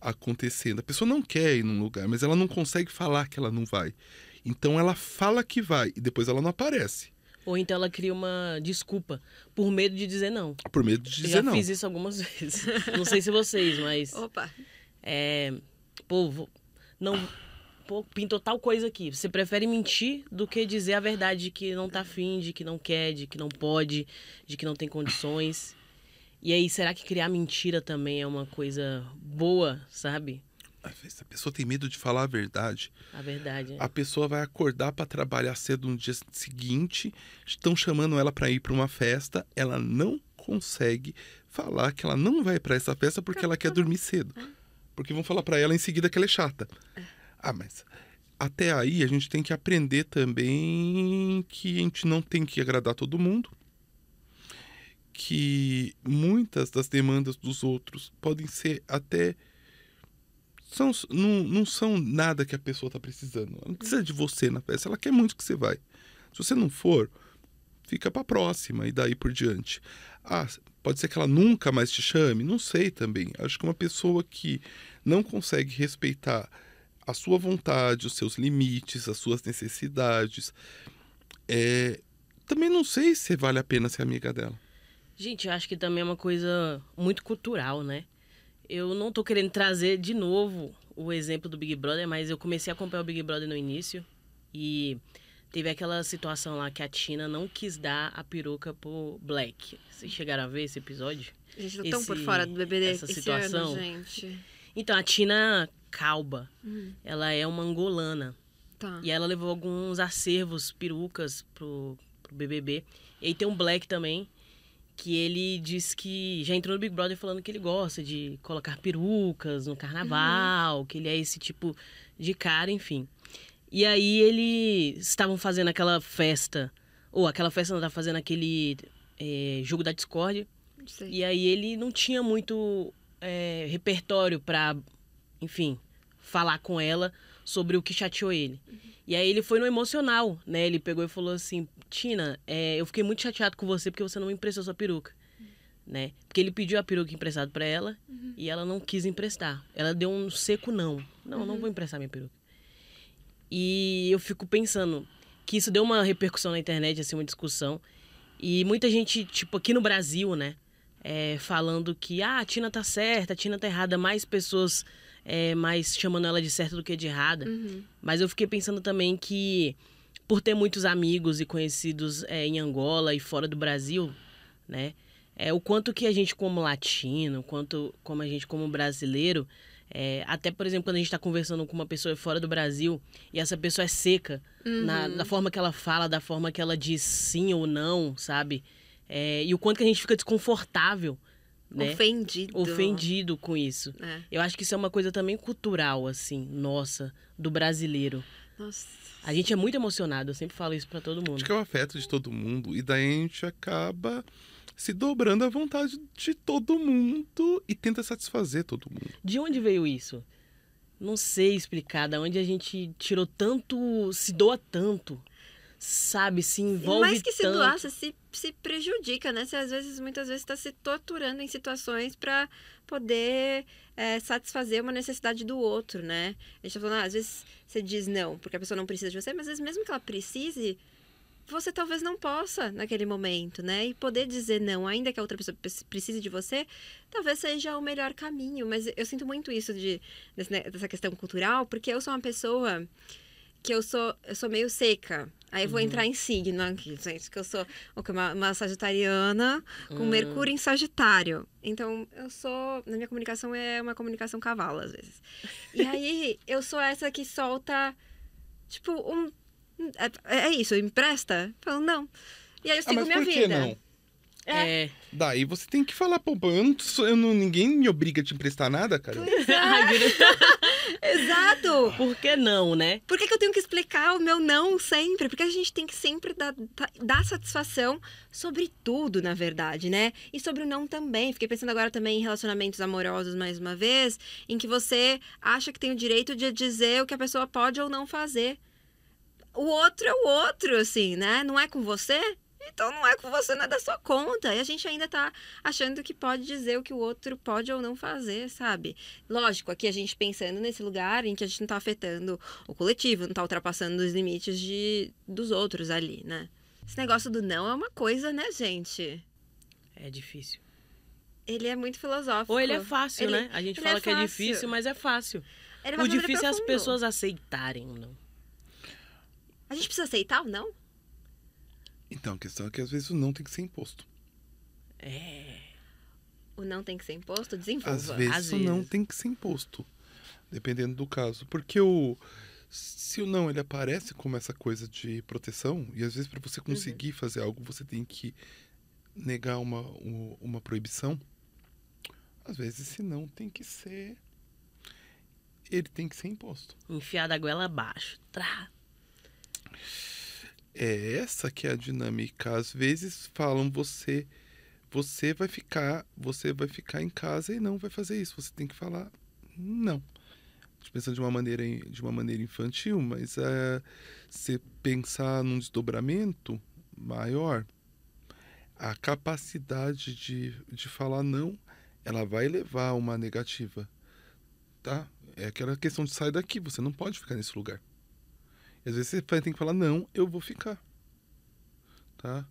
acontecendo. A pessoa não quer ir num lugar, mas ela não consegue falar que ela não vai. Então ela fala que vai e depois ela não aparece, Ou então ela cria uma desculpa por medo de dizer não. por medo de Eu dizer já não. fiz isso algumas vezes. Não sei se vocês, mas. Opa. É. Pô, vou- não. Pô, pintou tal coisa aqui. Você prefere mentir do que dizer a verdade de que não tá afim, de que não quer, de que não pode, de que não tem condições. E aí, será que criar mentira também é uma coisa boa, sabe? A pessoa tem medo de falar a verdade. A verdade. é. A pessoa vai acordar para trabalhar cedo no dia seguinte, estão chamando ela para ir para uma festa, ela não consegue falar que ela não vai para essa festa porque ela quer dormir cedo. Porque vão falar para ela em seguida que ela é chata. Ah, mas até aí a gente tem que aprender também que a gente não tem que agradar todo mundo. Que muitas das demandas dos outros podem ser até são, não, não são nada que a pessoa está precisando. Ela não precisa de você na festa, ela quer muito que você vai. Se você não for, fica para próxima e daí por diante. Ah, pode ser que ela nunca mais te chame? Não sei também. Acho que uma pessoa que não consegue respeitar a sua vontade, os seus limites, as suas necessidades, é, também não sei se vale a pena ser amiga dela. Gente, eu acho que também é uma coisa muito cultural, né? Eu não tô querendo trazer de novo o exemplo do Big Brother, mas eu comecei a acompanhar o Big Brother no início e teve aquela situação lá que a Tina não quis dar a peruca pro Black. Vocês chegaram a ver esse episódio? Gente, tô tão por Esse- fora do BBB essa esse situação. ano, gente. Então, a Tina Calba, ela é uma angolana. Tá. E ela levou alguns acervos, perucas pro, pro BBB. E aí tem um Black também, que ele diz que já entrou no Big Brother falando que ele gosta de colocar perucas no carnaval, que ele é esse tipo de cara, enfim. E aí eles estavam fazendo aquela festa, ou aquela festa não, tava fazendo aquele eh, jogo da Discord. E aí ele não tinha muito é, repertório pra, enfim, falar com ela sobre o que chateou ele. E aí ele foi no emocional, né? Ele pegou e falou assim, Tina, é, eu fiquei muito chateado com você porque você não me emprestou sua peruca. Né? Porque ele pediu a peruca emprestada pra ela e ela não quis emprestar. Ela deu um seco não. Não, não vou emprestar minha peruca. E eu fico pensando que isso deu uma repercussão na internet, assim, uma discussão. E muita gente, tipo, aqui no Brasil, né? É, falando que ah, a Tina tá certa, a Tina tá errada, mais pessoas é, mais chamando ela de certa do que de errada. Mas eu fiquei pensando também que por ter muitos amigos e conhecidos é, em Angola e fora do Brasil, né? é, o quanto que a gente como latino, quanto como a gente como brasileiro, é, até por exemplo quando a gente está conversando com uma pessoa fora do Brasil e essa pessoa é seca na, na forma que ela fala, da forma que ela diz sim ou não, sabe? É, e o quanto que a gente fica desconfortável, né? Ofendido. Ofendido com isso. É. Eu acho que isso é uma coisa também cultural, assim, nossa, do brasileiro. Nossa. A gente é muito emocionado, eu sempre falo isso pra todo mundo. Acho que é o afeto de todo mundo. E daí a gente acaba se dobrando à vontade de todo mundo e tenta satisfazer todo mundo. De onde veio isso? Não sei explicar, da onde a gente tirou tanto, se doa tanto, sabe? Se envolve Mais que se tanto. doar, você se, se prejudica, né? Você às vezes, muitas vezes, está se torturando em situações para poder é, satisfazer uma necessidade do outro, né? A gente tá falando, ah, às vezes você diz não, porque a pessoa não precisa de você, mas às vezes mesmo que ela precise, você talvez não possa naquele momento, né? E poder dizer não, ainda que a outra pessoa pre- precise de você, talvez seja o melhor caminho. Mas eu sinto muito isso de, ne- dessa questão cultural, porque eu sou uma pessoa que eu sou, eu sou meio seca. Aí eu vou entrar em signo aqui, gente, que eu sou o quê? uma, uma sagitariana com Hum. Mercúrio em Sagitário. Então, eu sou. Na minha comunicação é uma comunicação cavalo, às vezes. E aí, eu sou essa que solta, tipo, um. É, é isso, empresta? Falo, não. E aí eu Ah, sigo mas minha vida. não? É. Daí você tem que falar, pô, eu não, sou- eu não- ninguém me obriga a te emprestar nada, cara. É, exato! Por que não, né? Por que, que eu tenho que explicar o meu não sempre? Porque a gente tem que sempre dar, dar- dar satisfação sobre tudo, na verdade, né? E sobre o não também. Fiquei pensando agora também em relacionamentos amorosos, mais uma vez, em que você acha que tem o direito de dizer o que a pessoa pode ou não fazer. O outro é o outro, assim, né? Não é com você? Então não é com você, não é da sua conta. E a gente ainda tá achando que pode dizer o que o outro pode ou não fazer, sabe? Lógico, aqui a gente pensando nesse lugar em que a gente não tá afetando o coletivo, não tá ultrapassando os limites de, dos outros ali, né? Esse negócio do não é uma coisa, né, gente? É difícil. Ele é muito filosófico. Ou ele é fácil, Ele- né? A gente fala é que é difícil, mas é fácil. Ele O difícil é as pessoas aceitarem ou não. A gente precisa aceitar ou não? Então, a questão é que às vezes o não tem que ser imposto. É. O não tem que ser imposto? Desenvolva. Às vezes Às o não tem que ser imposto. Dependendo do caso. Porque o. Se o não ele aparece como essa coisa de proteção, e às vezes para você conseguir fazer algo você tem que negar uma, um- uma proibição, às vezes esse não tem que ser. Ele tem que ser imposto. Enfiar da goela abaixo. Trá. É essa que é a dinâmica. Às vezes falam você você vai ficar, você vai ficar em casa e não vai fazer isso. Você tem que falar não. Pensando de uma maneira de uma maneira infantil, mas é, se pensar num desdobramento maior, a capacidade de, de falar não, ela vai levar a uma negativa, tá? É aquela questão de sair daqui, você não pode ficar nesse lugar. Às vezes você ter que falar, não, eu vou ficar. Tá?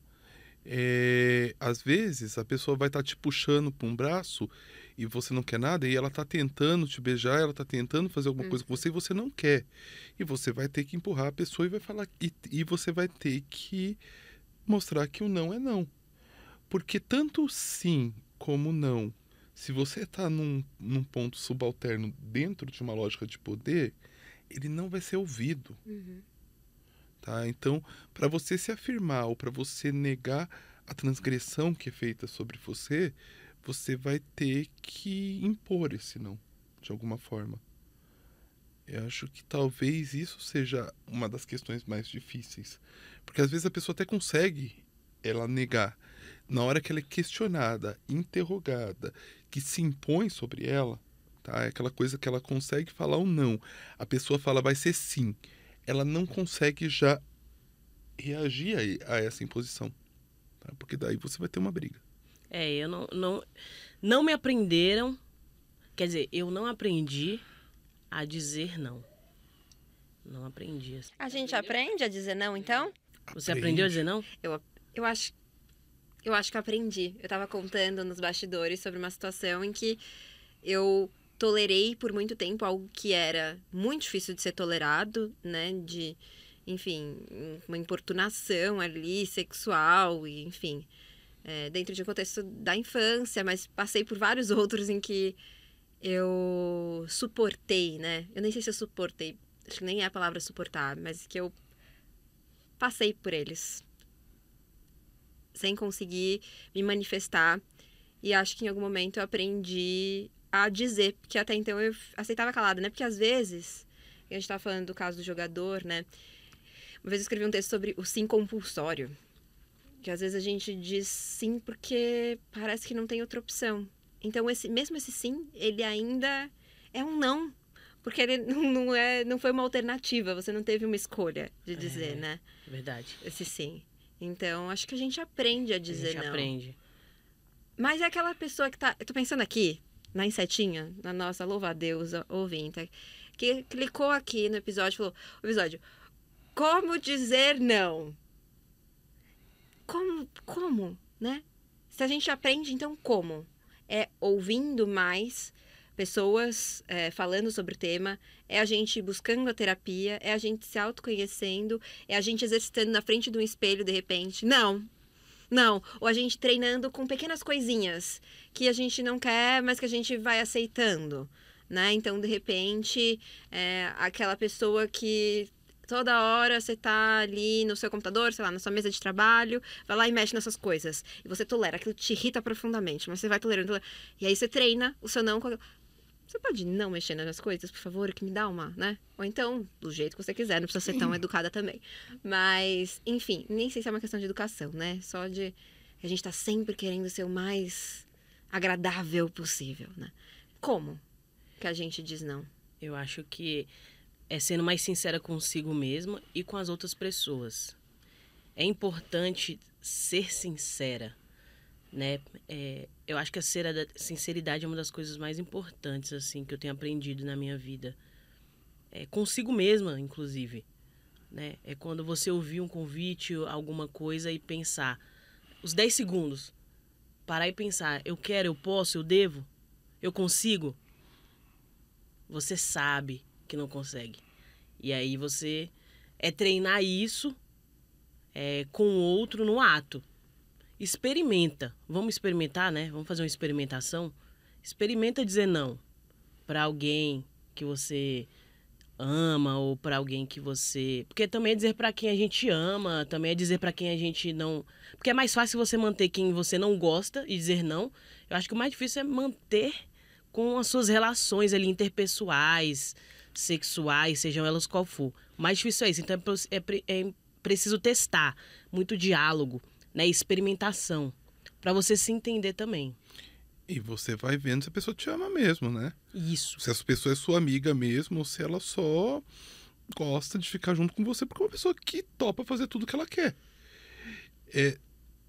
É, às vezes a pessoa vai estar te puxando para um braço e você não quer nada, e ela tá tentando te beijar, ela tá tentando fazer alguma coisa com você e você não quer. E você vai ter que empurrar a pessoa e vai falar. E, e você vai ter que mostrar que o não é não. Porque tanto sim como não, se você tá num, num ponto subalterno dentro de uma lógica de poder, ele não vai ser ouvido. Uhum. Tá? Então, para você se afirmar ou para você negar a transgressão que é feita sobre você, você vai ter que impor esse não, de alguma forma. Eu acho que talvez isso seja uma das questões mais difíceis. Porque às vezes a pessoa até consegue ela negar. Na hora que ela é questionada, interrogada, que se impõe sobre ela, tá? É aquela coisa que ela consegue falar ou não. A pessoa fala vai ser sim ela não consegue já reagir a, a essa imposição. tá? Porque daí você vai ter uma briga. É, eu não, não. Não me aprenderam. Quer dizer, eu não aprendi a dizer não. Não aprendi. assim. A gente aprende a dizer não, então? Você aprendeu a dizer não? Eu acho. Eu acho que eu aprendi. Eu tava contando nos bastidores sobre uma situação em que eu tolerei por muito tempo algo que era muito difícil de ser tolerado, né? De, enfim, uma importunação ali, sexual, e, enfim. é, dentro de um contexto da infância, mas passei por vários outros em que eu suportei, né? Eu nem sei se eu suportei, acho que nem é a palavra suportar, mas que eu passei por eles sem conseguir me manifestar. E acho que em algum momento eu aprendi a dizer, porque até então eu aceitava calada, né? Porque às vezes, a gente tava falando do caso do jogador, né? Uma vez eu escrevi um texto sobre o sim compulsório. Que às vezes a gente diz sim porque parece que não tem outra opção. Então, esse, mesmo esse sim, ele ainda é um não. Porque ele não, é, não foi uma alternativa, você não teve uma escolha de dizer, É. né? Verdade. Esse sim. Então, acho que a gente aprende a dizer a gente não. aprende. Mas é aquela pessoa que tá. Eu tô pensando aqui, na insetinha, na nossa louva-a-Deus ouvinte, que clicou aqui no episódio falou: episódio, como dizer não? Como? Como? Né? Se a gente aprende, então como? É ouvindo mais pessoas é, falando sobre o tema, é a gente buscando a terapia, é a gente se autoconhecendo, é a gente exercitando na frente de um espelho de repente. Não, não, ou a gente treinando com pequenas coisinhas que a gente não quer, mas que a gente vai aceitando, né? Então, de repente, é, aquela pessoa que toda hora você tá ali no seu computador, sei lá, na sua mesa de trabalho, vai lá e mexe nessas coisas. E você tolera, aquilo te irrita profundamente, mas você vai tolerando. tolerando. E aí você treina o seu não com você pode não mexer nas coisas, por favor, que me dá uma, né? Ou então, do jeito que você quiser, não precisa ser tão educada também. Mas, enfim, nem sei se é uma questão de educação, né? Só de a gente tá sempre querendo ser o mais agradável possível, né? Como que a gente diz não? Eu acho que é sendo mais sincera consigo mesma e com as outras pessoas. É importante ser sincera, né? É, eu acho que a sinceridade é uma das coisas mais importantes assim que eu tenho aprendido na minha vida. É consigo mesma, inclusive, né? É quando você ouvir um convite, alguma coisa e pensar os 10 segundos, parar e pensar, eu quero, eu posso, eu devo, eu consigo. Você sabe que não consegue. E aí você é treinar isso é, com o outro no ato. Experimenta. Vamos experimentar, né? Vamos fazer uma experimentação. Experimenta dizer não para alguém que você ama ou para alguém que você, porque também é dizer para quem a gente ama, também é dizer para quem a gente não, porque é mais fácil você manter quem você não gosta e dizer não. Eu acho que o mais difícil é manter com as suas relações ali interpessoais, sexuais, sejam elas qual for. O mais difícil é isso. Então é, é é preciso testar, muito diálogo, né, experimentação, para você se entender também. E você vai vendo se a pessoa te ama mesmo, né? Isso. Se essa pessoa é sua amiga mesmo, ou se ela só gosta de ficar junto com você porque é uma pessoa que topa fazer tudo que ela quer. É,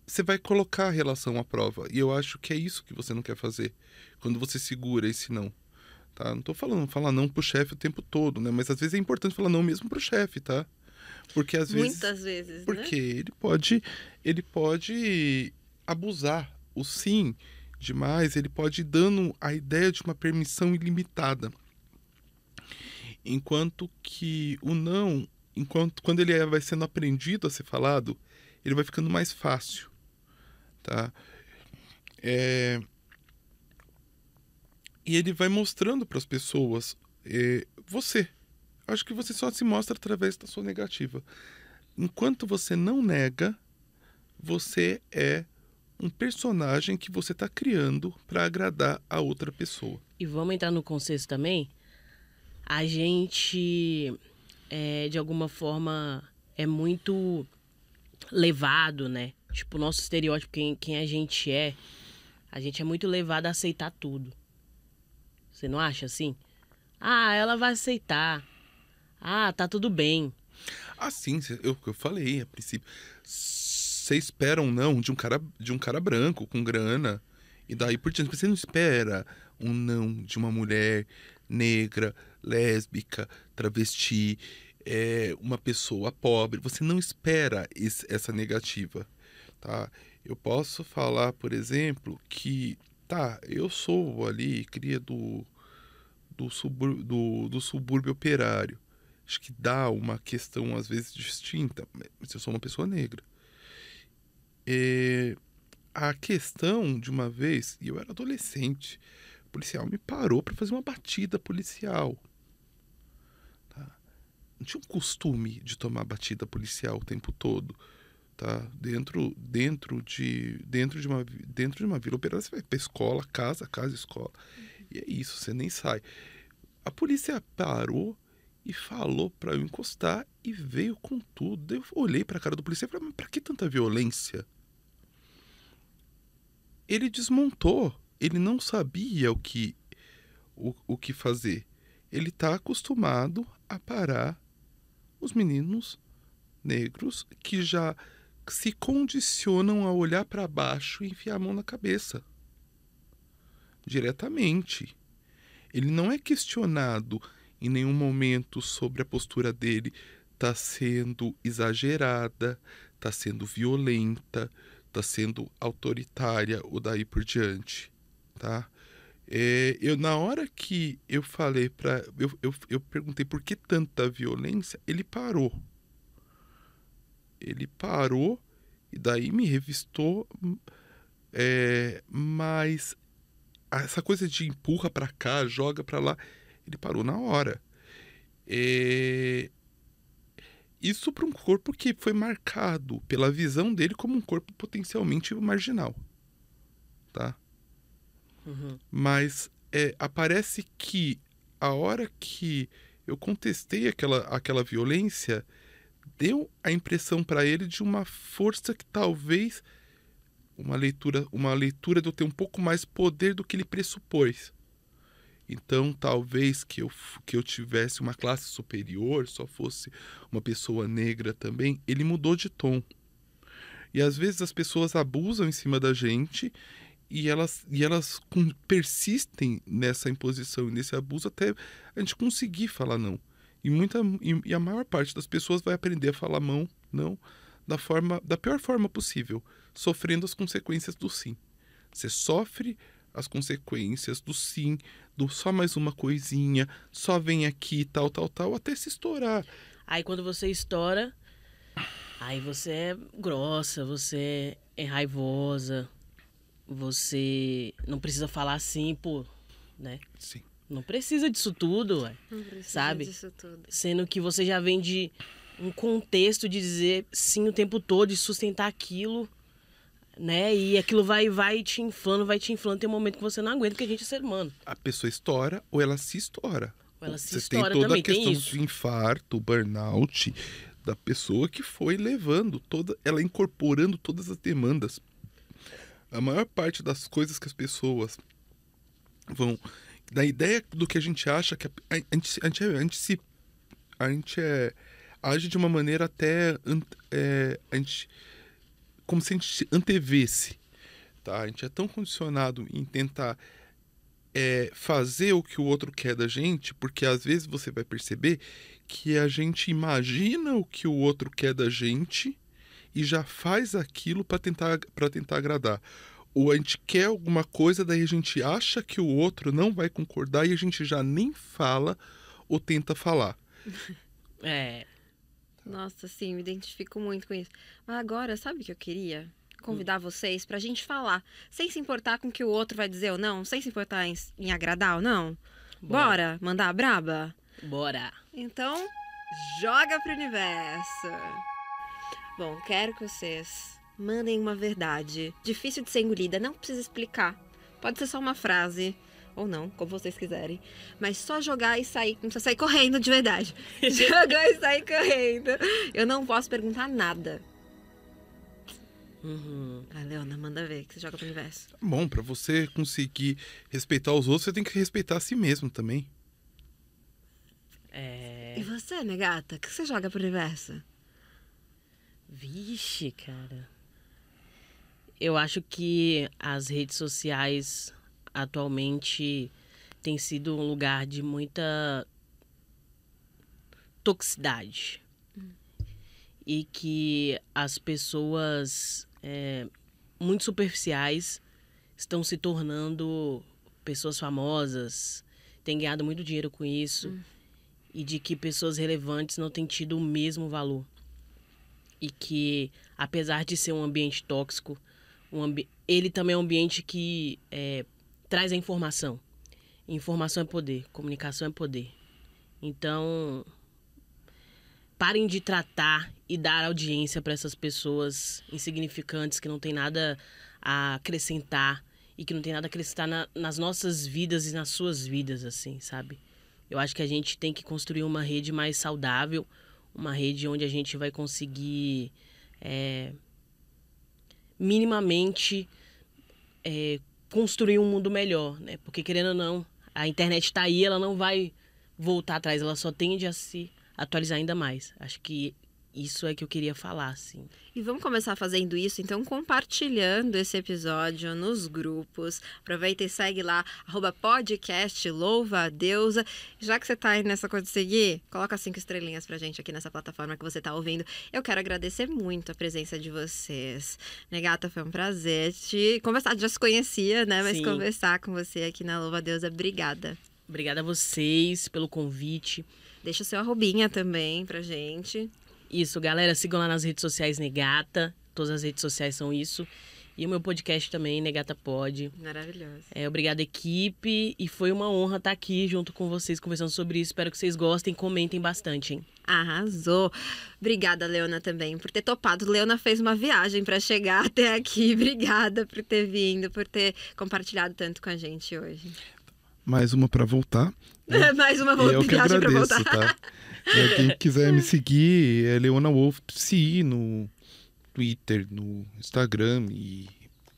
você vai colocar a relação à prova. E eu acho que é isso que você não quer fazer. Quando você segura esse não. Tá? Não tô falando falar não pro chefe o tempo todo, né? Mas às vezes é importante falar não mesmo pro chefe, tá? Porque às vezes. Muitas vezes, Porque né? ele pode, ele pode abusar. O sim demais, ele pode ir dando a ideia de uma permissão ilimitada. Enquanto que o não, enquanto quando ele é- vai sendo aprendido a ser falado, ele vai ficando mais fácil, tá? É, E ele vai mostrando para as pessoas é, você. Acho que você só se mostra através da sua negativa. Enquanto você não nega, você é um personagem que você está criando para agradar a outra pessoa. E vamos entrar no consenso também. A gente, é, de alguma forma, é muito levado, né? Tipo, o nosso estereótipo, quem, quem a gente é, a gente é muito levado a aceitar tudo. Você não acha assim? Ah, ela vai aceitar. Ah, tá tudo bem. Assim, cê- eu, eu falei a princípio. Você espera um não de um cara de um cara branco com grana e daí por diante. Você não espera um não de uma mulher negra, lésbica, travesti, é, uma pessoa pobre. Você não espera esse- essa negativa, tá? Eu posso falar, por exemplo, que tá, eu sou ali cria do do, subúrbio, do, do subúrbio operário acho que dá uma questão às vezes distinta, mas eu sou uma pessoa negra. É, a questão de uma vez, e eu era adolescente, o policial me parou para fazer uma batida policial. Tá? Não tinha um costume de tomar batida policial o tempo todo. Tá? Dentro, dentro, de, dentro, de uma, dentro de uma vila operária, você vai para escola, casa, casa, escola. E é isso, você nem sai. A polícia parou e falou para eu encostar e veio com tudo. Eu olhei para a cara do policial e falei: mas para que tanta violência? Ele desmontou. Ele não sabia o que o, o que fazer. Ele está acostumado a parar os meninos negros que já se condicionam a olhar para baixo e enfiar a mão na cabeça. Diretamente. Ele não é questionado em nenhum momento sobre a postura dele está sendo exagerada, está sendo violenta, está sendo autoritária ou daí por diante, tá? É, eu na hora que eu falei para eu, eu, eu perguntei por que tanta violência, ele parou. Ele parou e daí me revistou, é, mas essa coisa de empurra para cá, joga para lá, ele parou na hora. É, isso para um corpo que foi marcado pela visão dele como um corpo potencialmente marginal, tá? Uhum. Mas é, aparece que a hora que eu contestei aquela, aquela violência, deu a impressão para ele de uma força que talvez uma leitura, uma leitura de eu ter um pouco mais poder do que ele pressupôs. Então, talvez que eu, que eu tivesse uma classe superior, só fosse uma pessoa negra também, ele mudou de tom. E às vezes as pessoas abusam em cima da gente e elas, e elas persistem nessa imposição e nesse abuso até a gente conseguir falar não. E, muita, e, e a maior parte das pessoas vai aprender a falar mão, não, da, forma, da pior forma possível, sofrendo as consequências do sim. Você sofre as consequências do sim, do só mais uma coisinha, só vem aqui, tal, tal, tal, até se estourar. Aí quando você estoura, aí você é grossa, você é raivosa, você não precisa falar assim, pô, né? Sim. Não precisa disso tudo, ué. Não precisa Sabe? disso tudo. Sendo que você já vem de um contexto de dizer sim o tempo todo, de sustentar aquilo, né? E aquilo vai, vai te inflando, vai te inflando. Tem um momento que você não aguenta, porque a gente é ser humano. A pessoa estoura ou ela se estoura. Ou ela se Você estoura tem toda também, a questão do infarto, burnout da pessoa que foi levando toda, ela incorporando todas as demandas. A maior parte das coisas que as pessoas vão da ideia do que a gente acha que a, a, gente, a, gente, a gente se a gente é, age de uma maneira até é, a gente como se a gente antevesse tá a gente é tão condicionado em tentar é, fazer o que o outro quer da gente, porque às vezes você vai perceber que a gente imagina o que o outro quer da gente e já faz aquilo para tentar tentar agradar. Ou a gente quer alguma coisa, daí a gente acha que o outro não vai concordar e a gente já nem fala ou tenta falar. É. Nossa, sim, me identifico muito com isso. Mas agora, sabe o que eu queria? Convidar vocês pra gente falar, sem se importar com o que o outro vai dizer ou não, sem se importar em, em agradar ou não. Bora, mandar a braba? Bora. Então, joga pro universo. Bom, quero que vocês mandem uma verdade. Difícil de ser engolida, não precisa explicar. Pode ser só uma frase. Ou não, como vocês quiserem. Mas só jogar e sair. Não precisa sair correndo de verdade. jogar e sair correndo. Eu não posso perguntar nada. Uhum. Ah, Leona, manda ver que você joga pro universo. Tá Bom, para você conseguir respeitar os outros, você tem que respeitar a si mesmo também. É. E você, minha gata, o que você joga pro universo? Vixe, cara. Eu acho que as redes sociais atualmente têm sido um lugar de muita toxicidade. E que as pessoas é, muito superficiais estão se tornando pessoas famosas, têm ganhado muito dinheiro com isso. E de que pessoas relevantes não têm tido o mesmo valor e que, apesar de ser um ambiente tóxico, um ambi... ele também é um ambiente que é, traz a informação. Informação é poder, comunicação é poder. Então, parem de tratar e dar audiência para essas pessoas insignificantes que não tem nada a acrescentar e que não tem nada a acrescentar na, nas nossas vidas e nas suas vidas, assim, sabe? Eu acho que a gente tem que construir uma rede mais saudável, uma rede onde a gente vai conseguir é, minimamente é, construir um mundo melhor, né? Porque querendo ou não, a internet está aí, ela não vai voltar atrás, ela só tende a se atualizar ainda mais. Acho que isso é que eu queria falar, assim. E vamos começar fazendo isso, então, compartilhando esse episódio nos grupos. Aproveita e segue lá, arroba podcast Louva a Deusa. Já que você tá aí nessa coisa de seguir, coloca cinco estrelinhas pra gente aqui nessa plataforma que você tá ouvindo. Eu quero agradecer muito a presença de vocês. Negata, foi um prazer te conversar. Já se conhecia, né? Mas Sim. conversar com você aqui na Louva a Deusa. Obrigada. Obrigada a vocês pelo convite. Deixa o seu arrobinha também pra gente. Isso, galera, sigam lá nas redes sociais Negata. Todas as redes sociais são isso. E o meu podcast também, Negata Pod. Maravilhoso. É, obrigada, equipe. E foi uma honra estar aqui junto com vocês conversando sobre isso. Espero que vocês gostem. Comentem bastante, hein? Arrasou. Obrigada, Leona, também, por ter topado. Leona fez uma viagem para chegar até aqui. Obrigada por ter vindo, por ter compartilhado tanto com a gente hoje. Mais uma para voltar. Mais uma viagem para voltar. tá? É, Quem quiser me seguir é Leona Wolf Psi no Twitter, no Instagram e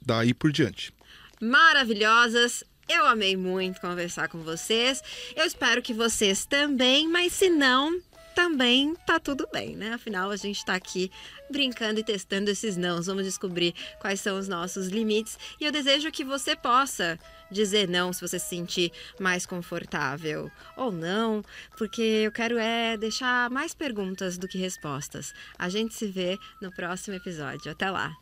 daí por diante. Maravilhosas. Eu amei muito conversar com vocês. Eu espero que vocês também, mas se não, também tá tudo bem, né? Afinal, a gente tá aqui brincando e testando esses nãos. Vamos descobrir quais são os nossos limites. E eu desejo que você possa dizer não se você se sentir mais confortável ou não, porque eu quero é deixar mais perguntas do que respostas. A gente se vê no próximo episódio. Até lá.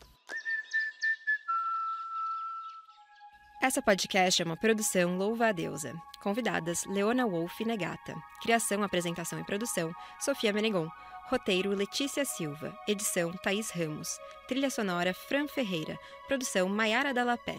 Essa podcast é uma produção Louva a Deusa. Convidadas Leona Wolf e Negata. Criação, apresentação e produção Sofia Menegon. Roteiro Letícia Silva. Edição Thaís Ramos. Trilha sonora Fran Ferreira. Produção Maiara Dalapé.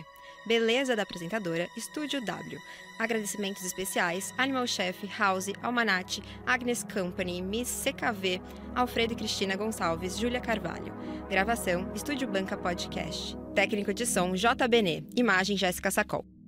Beleza da apresentadora Estúdio W. Agradecimentos especiais Animal Chef, House, Almanate, Agnes Company, Miss CKV, Alfredo e Cristina Gonçalves, Júlia Carvalho. Gravação Estúdio Banca Podcast. Técnico de som JBN. Imagem Jéssica Sacol.